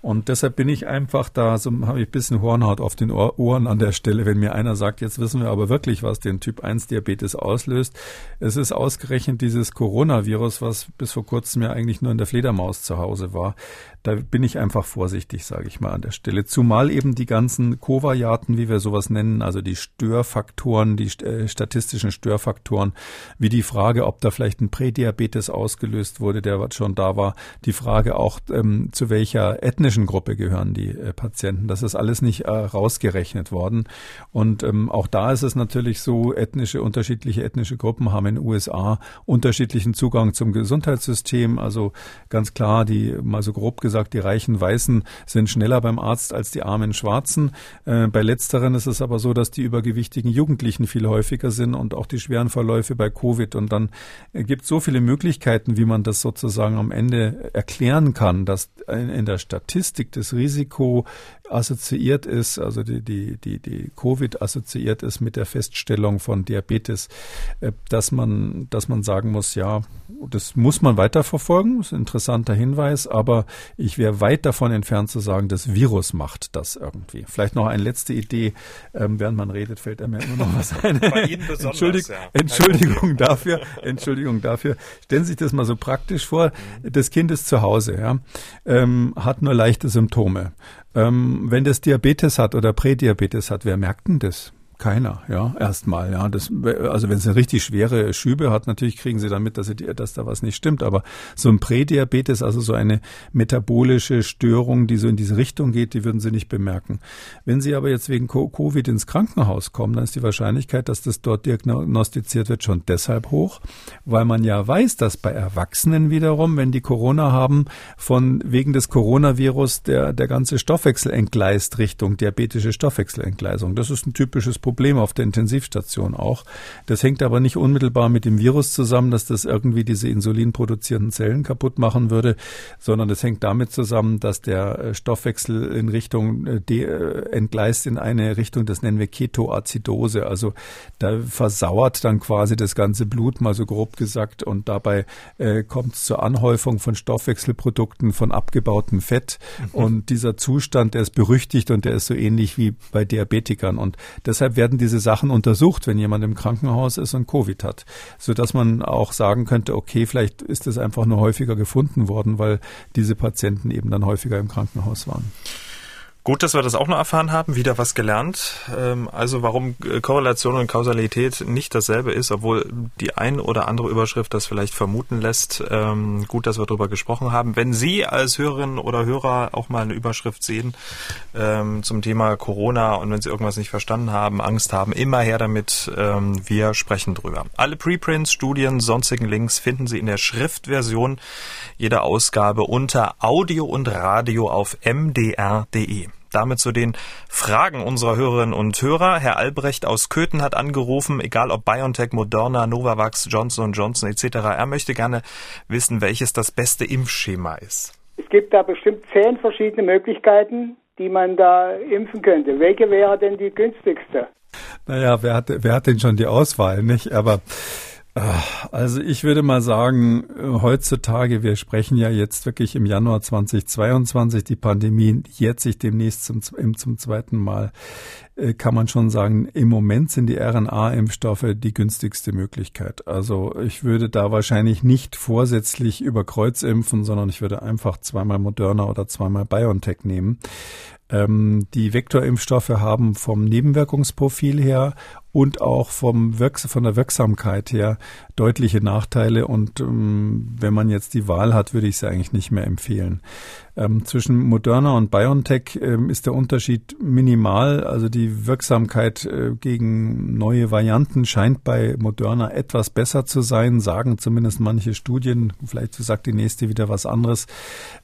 Und deshalb bin ich einfach da, so habe ich ein bisschen Hornhaut auf den Ohren an der Stelle, wenn mir einer sagt, jetzt wissen wir aber wirklich, was den Typ 1 Diabetes auslöst. Es ist ausgerechnet dieses Coronavirus, was bis vor kurzem ja eigentlich nur in der Fledermaus zu Hause war. Da bin ich einfach vorsichtig, sage ich mal an der Stelle. Zumal eben die ganzen Covariaten, wie wir sowas nennen, also die Störfaktoren, die äh, statistischen Störfaktoren, wie die Frage, ob da vielleicht ein Prädiabetes ausgelöst wurde, der schon da war, die Frage auch, ähm, zu welcher ethnischen Gruppe gehören die äh, Patienten. Das ist alles nicht äh, rausgerechnet worden. Und ähm, auch da ist es natürlich so, ethnische, unterschiedliche ethnische Gruppen haben in den USA unterschiedlichen Zugang zum Gesundheitssystem. Also ganz klar, die mal so grob gesagt, die reichen Weißen sind schneller beim Arzt als die armen Schwarzen. Äh, bei letzteren ist es aber so, dass die übergewichtigen Jugendlichen viel häufiger sind und auch die schweren Verläufe bei Covid. Und dann äh, gibt es so viele Möglichkeiten, wie man das sozusagen am Ende erklären kann, dass in der Statistik das Risiko assoziiert ist, also die, die, die, die Covid assoziiert ist mit der Feststellung von Diabetes, äh, dass man, dass man sagen muss, ja, das muss man weiterverfolgen, das ist ein interessanter Hinweis, aber ich wäre weit davon entfernt zu sagen, das Virus macht das irgendwie. Vielleicht noch eine letzte Idee, ähm, während man redet, fällt mir immer noch was ein. Entschuldigung, ja. Entschuldigung dafür, Entschuldigung dafür. Stellen Sie sich das mal so praktisch vor, das Kind ist zu Hause, ja, ähm, hat nur leichte Symptome. Ähm, wenn das Diabetes hat oder Prädiabetes hat, wer merkt denn das? Keiner, ja, erstmal, ja. Das, also wenn es eine richtig schwere Schübe hat, natürlich kriegen sie dann mit, dass, sie, dass da was nicht stimmt. Aber so ein Prädiabetes, also so eine metabolische Störung, die so in diese Richtung geht, die würden sie nicht bemerken. Wenn sie aber jetzt wegen Covid ins Krankenhaus kommen, dann ist die Wahrscheinlichkeit, dass das dort diagnostiziert wird, schon deshalb hoch, weil man ja weiß, dass bei Erwachsenen wiederum, wenn die Corona haben, von wegen des Coronavirus der, der ganze Stoffwechsel entgleist Richtung diabetische Stoffwechselentgleisung. Das ist ein typisches Problem auf der Intensivstation auch. Das hängt aber nicht unmittelbar mit dem Virus zusammen, dass das irgendwie diese insulinproduzierenden Zellen kaputt machen würde, sondern das hängt damit zusammen, dass der äh, Stoffwechsel in Richtung äh, äh, entgleist in eine Richtung, das nennen wir Ketoazidose. Also da versauert dann quasi das ganze Blut, mal so grob gesagt, und dabei äh, kommt es zur Anhäufung von Stoffwechselprodukten, von abgebautem Fett. Mhm. Und dieser Zustand, der ist berüchtigt und der ist so ähnlich wie bei Diabetikern. Und deshalb werden diese Sachen untersucht, wenn jemand im Krankenhaus ist und Covid hat, so dass man auch sagen könnte, okay, vielleicht ist es einfach nur häufiger gefunden worden, weil diese Patienten eben dann häufiger im Krankenhaus waren. Gut, dass wir das auch noch erfahren haben, wieder was gelernt. Ähm, also warum äh, Korrelation und Kausalität nicht dasselbe ist, obwohl die ein oder andere Überschrift das vielleicht vermuten lässt. Ähm, gut, dass wir darüber gesprochen haben. Wenn Sie als Hörerinnen oder Hörer auch mal eine Überschrift sehen ähm, zum Thema Corona und wenn Sie irgendwas nicht verstanden haben, Angst haben, immer her damit. Wir sprechen drüber. Alle Preprints, Studien, sonstigen Links finden Sie in der Schriftversion jeder Ausgabe unter Audio und Radio auf mdr.de. Damit zu den Fragen unserer Hörerinnen und Hörer. Herr Albrecht aus Köthen hat angerufen, egal ob BioNTech, Moderna, Novavax, Johnson Johnson etc. Er möchte gerne wissen, welches das beste Impfschema ist. Es gibt da bestimmt zehn verschiedene Möglichkeiten, die man da impfen könnte. Welche wäre denn die günstigste? Naja, wer hat, wer hat denn schon die Auswahl, nicht? Aber also ich würde mal sagen, heutzutage, wir sprechen ja jetzt wirklich im Januar 2022, die Pandemie jährt sich demnächst zum, zum zweiten Mal, äh, kann man schon sagen, im Moment sind die RNA-Impfstoffe die günstigste Möglichkeit. Also ich würde da wahrscheinlich nicht vorsätzlich über Kreuz impfen, sondern ich würde einfach zweimal Moderna oder zweimal BioNTech nehmen. Ähm, die Vektorimpfstoffe haben vom Nebenwirkungsprofil her und auch vom Wirks von der Wirksamkeit her deutliche Nachteile. Und ähm, wenn man jetzt die Wahl hat, würde ich sie eigentlich nicht mehr empfehlen. Ähm, zwischen Moderna und BioNTech ähm, ist der Unterschied minimal. Also die Wirksamkeit äh, gegen neue Varianten scheint bei Moderna etwas besser zu sein, sagen zumindest manche Studien. Vielleicht sagt die nächste wieder was anderes.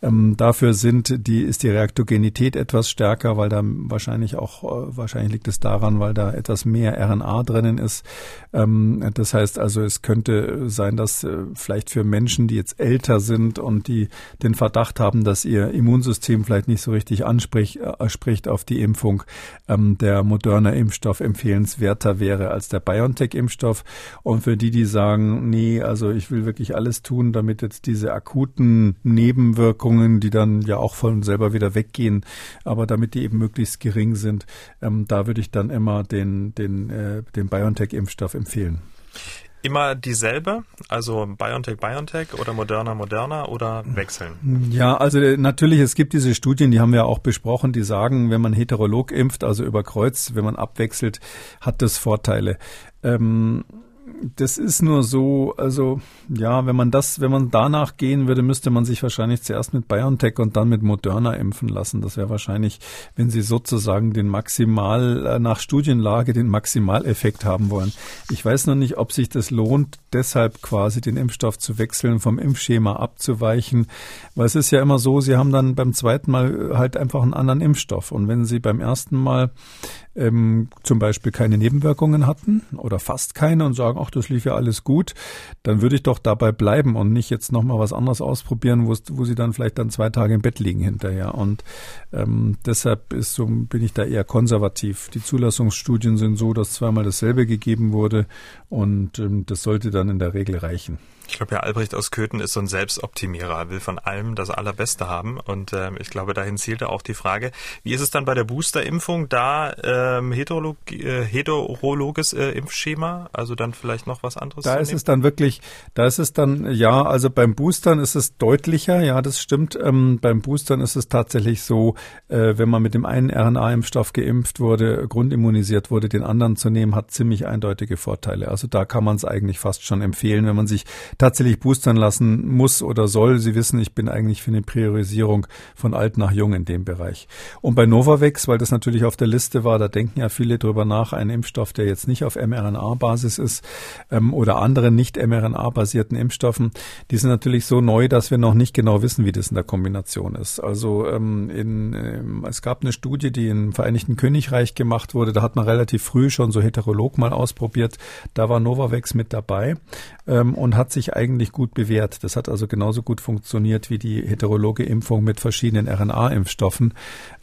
Ähm, dafür sind die, ist die Reaktogenität etwas stärker, weil da wahrscheinlich auch, äh, wahrscheinlich liegt es daran, weil da etwas mehr RNA drinnen ist. Ähm, das heißt also, es könnte sein, dass äh, vielleicht für Menschen, die jetzt älter sind und die den Verdacht haben, dass ihr ihr Immunsystem vielleicht nicht so richtig anspricht, äh, spricht auf die Impfung, ähm, der Moderna-Impfstoff empfehlenswerter wäre als der BioNTech-Impfstoff. Und für die, die sagen, nee, also ich will wirklich alles tun, damit jetzt diese akuten Nebenwirkungen, die dann ja auch von selber wieder weggehen, aber damit die eben möglichst gering sind, ähm, da würde ich dann immer den, den, äh, den BioNTech-Impfstoff empfehlen. Immer dieselbe, also BioNTech BioNTech oder Moderna Moderna oder wechseln? Ja, also äh, natürlich, es gibt diese Studien, die haben wir auch besprochen, die sagen, wenn man heterolog impft, also über Kreuz, wenn man abwechselt, hat das Vorteile. Ähm, das ist nur so, also ja, wenn man das, wenn man danach gehen würde, müsste man sich wahrscheinlich zuerst mit BioNTech und dann mit Moderna impfen lassen. Das wäre wahrscheinlich, wenn Sie sozusagen den Maximal, äh, nach Studienlage den Maximaleffekt haben wollen. Ich weiß noch nicht, ob sich das lohnt, deshalb quasi den Impfstoff zu wechseln, vom Impfschema abzuweichen, weil es ist ja immer so, Sie haben dann beim zweiten Mal halt einfach einen anderen Impfstoff. Und wenn Sie beim ersten Mal ähm, zum Beispiel keine Nebenwirkungen hatten oder fast keine und sagen, ach, das lief ja alles gut, dann würde ich doch dabei bleiben und nicht jetzt nochmal was anderes ausprobieren, wo, wo sie dann vielleicht dann zwei Tage im Bett liegen hinterher. Und ähm, deshalb ist so, bin ich da eher konservativ. Die Zulassungsstudien sind so, dass zweimal dasselbe gegeben wurde und ähm, das sollte dann in der Regel reichen. Ich glaube, Herr Albrecht aus Köthen ist so ein Selbstoptimierer, will von allem das Allerbeste haben. Und ähm, ich glaube, dahin zielte auch die Frage, wie ist es dann bei der Boosterimpfung da ähm, heterolog äh, heterologes äh, Impfschema? Also dann vielleicht noch was anderes? Da ist nehmen? es dann wirklich, da ist es dann, ja, also beim Boostern ist es deutlicher, ja, das stimmt. Ähm, beim Boostern ist es tatsächlich so, äh, wenn man mit dem einen RNA-Impfstoff geimpft wurde, grundimmunisiert wurde, den anderen zu nehmen, hat ziemlich eindeutige Vorteile. Also da kann man es eigentlich fast schon empfehlen, wenn man sich tatsächlich boostern lassen muss oder soll. Sie wissen, ich bin eigentlich für eine Priorisierung von alt nach jung in dem Bereich. Und bei Novavax, weil das natürlich auf der Liste war, da denken ja viele drüber nach, ein Impfstoff, der jetzt nicht auf mRNA-Basis ist ähm, oder andere nicht mRNA-basierten Impfstoffen, die sind natürlich so neu, dass wir noch nicht genau wissen, wie das in der Kombination ist. Also ähm, in, ähm, es gab eine Studie, die im Vereinigten Königreich gemacht wurde, da hat man relativ früh schon so heterolog mal ausprobiert. Da war Novavax mit dabei ähm, und hat sich eigentlich gut bewährt. Das hat also genauso gut funktioniert wie die heterologe Impfung mit verschiedenen RNA-Impfstoffen.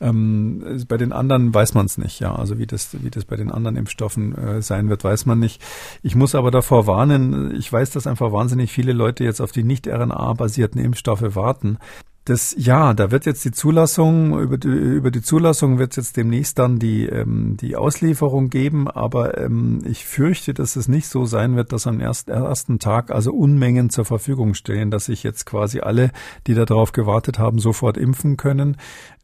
Ähm, bei den anderen weiß man es nicht, ja. Also wie das, wie das bei den anderen Impfstoffen äh, sein wird, weiß man nicht. Ich muss aber davor warnen, ich weiß, dass einfach wahnsinnig viele Leute jetzt auf die nicht RNA-basierten Impfstoffe warten. Das, ja, da wird jetzt die Zulassung, über die, über die Zulassung wird es jetzt demnächst dann die, ähm, die Auslieferung geben, aber ähm, ich fürchte, dass es nicht so sein wird, dass am ersten, ersten Tag also Unmengen zur Verfügung stehen, dass sich jetzt quasi alle, die darauf gewartet haben, sofort impfen können.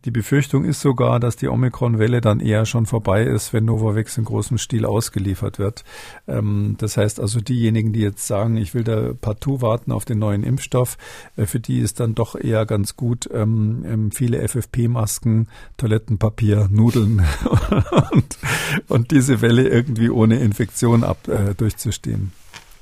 Die Befürchtung ist sogar, dass die Omikron-Welle dann eher schon vorbei ist, wenn Novavax in großem Stil ausgeliefert wird. Ähm, das heißt also, diejenigen, die jetzt sagen, ich will da partout warten auf den neuen Impfstoff, äh, für die ist dann doch eher ganz gut ähm, ähm viele FFP-Masken, Toilettenpapier, Nudeln und, und, diese Welle irgendwie ohne Infektion ab, äh, durchzustehen.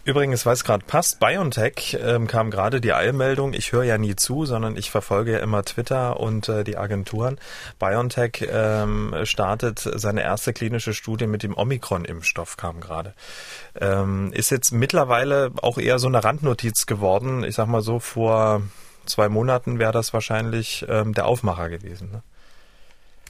Übrigens, weil es gerade passt, BioNTech ähm, kam gerade die Eilmeldung, ich höre ja nie zu, sondern ich verfolge ja immer Twitter und äh, die Agenturen. BioNTech ähm, startet seine erste klinische Studie mit dem Omikron-Impfstoff, kam gerade. Ähm, ist jetzt mittlerweile auch eher so eine Randnotiz geworden. Ich sag mal so, vor zwei Monaten wäre das wahrscheinlich ähm, der Aufmacher gewesen. Ne?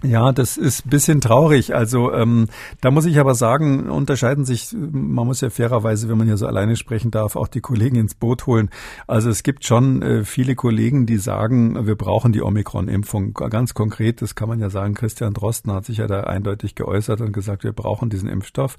Ja, das ist bisschen traurig. Also ähm, da muss ich aber sagen, unterscheiden sich, man muss ja fairerweise, wenn man hier so alleine sprechen darf, auch die Kollegen ins Boot holen. Also es gibt schon äh, viele Kollegen, die sagen, wir brauchen die Omikron-Impfung. Ganz konkret, das kann man ja sagen, Christian Drosten hat sich ja da eindeutig geäußert und gesagt, wir brauchen diesen Impfstoff.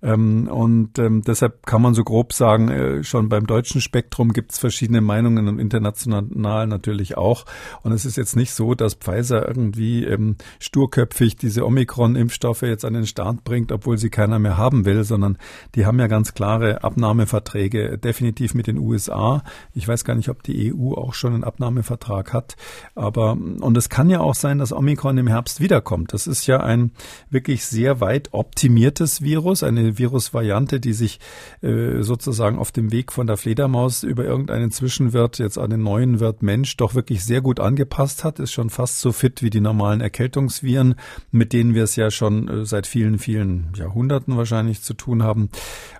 Ähm, und ähm, deshalb kann man so grob sagen, äh, schon beim deutschen Spektrum gibt es verschiedene Meinungen und international natürlich auch. Und es ist jetzt nicht so, dass Pfizer irgendwie ähm, sturköpfig diese Omikron-Impfstoffe jetzt an den Start bringt, obwohl sie keiner mehr haben will, sondern die haben ja ganz klare Abnahmeverträge, definitiv mit den USA. Ich weiß gar nicht, ob die EU auch schon einen Abnahmevertrag hat. Aber, und es kann ja auch sein, dass Omikron im Herbst wiederkommt. Das ist ja ein wirklich sehr weit optimiertes Virus, eine Virusvariante, die sich äh, sozusagen auf dem Weg von der Fledermaus über irgendeinen Zwischenwirt jetzt an den neuen Wirt Mensch doch wirklich sehr gut angepasst hat, ist schon fast so fit wie die normalen Erkältungs Erkältungsviren, mit denen wir es ja schon äh, seit vielen, vielen Jahrhunderten wahrscheinlich zu tun haben.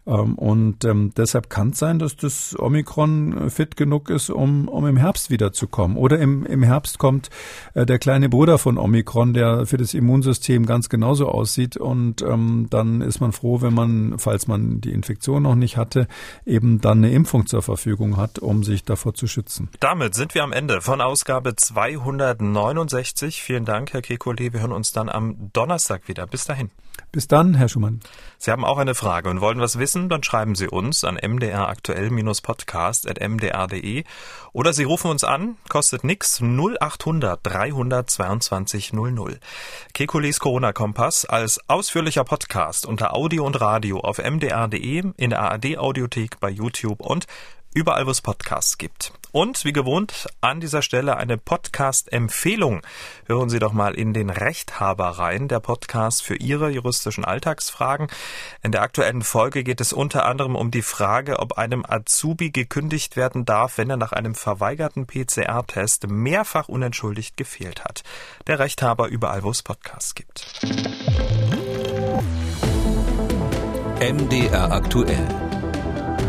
Ähm, und ähm, deshalb kann es sein, dass das Omikron äh, fit genug ist, um, um im Herbst wiederzukommen. Oder im, im Herbst kommt äh, der kleine Bruder von Omikron, der für das Immunsystem ganz genauso aussieht. Und ähm, dann ist man froh, wenn man, falls man die Infektion noch nicht hatte, eben dann eine Impfung zur Verfügung hat, um sich davor zu schützen. Damit sind wir am Ende von Ausgabe 269. Vielen Dank, Herr Kekulé. Wir hören uns dann am Donnerstag wieder. Bis dahin. Bis dann, Herr Schumann. Sie haben auch eine Frage und wollen was wissen, dann schreiben Sie uns an mdraktuell-podcast.mdr.de oder Sie rufen uns an, kostet nix, 0800 322 00. Kekulis Corona-Kompass als ausführlicher Podcast unter Audio und Radio auf mdr.de, in der ARD-Audiothek, bei YouTube und überall, wo es Podcasts gibt. Und wie gewohnt an dieser Stelle eine Podcast-Empfehlung. Hören Sie doch mal in den Rechthaber rein, der Podcast für Ihre juristischen Alltagsfragen. In der aktuellen Folge geht es unter anderem um die Frage, ob einem Azubi gekündigt werden darf, wenn er nach einem verweigerten PCR-Test mehrfach unentschuldigt gefehlt hat. Der Rechthaber überall, wo es Podcasts gibt. MDR aktuell.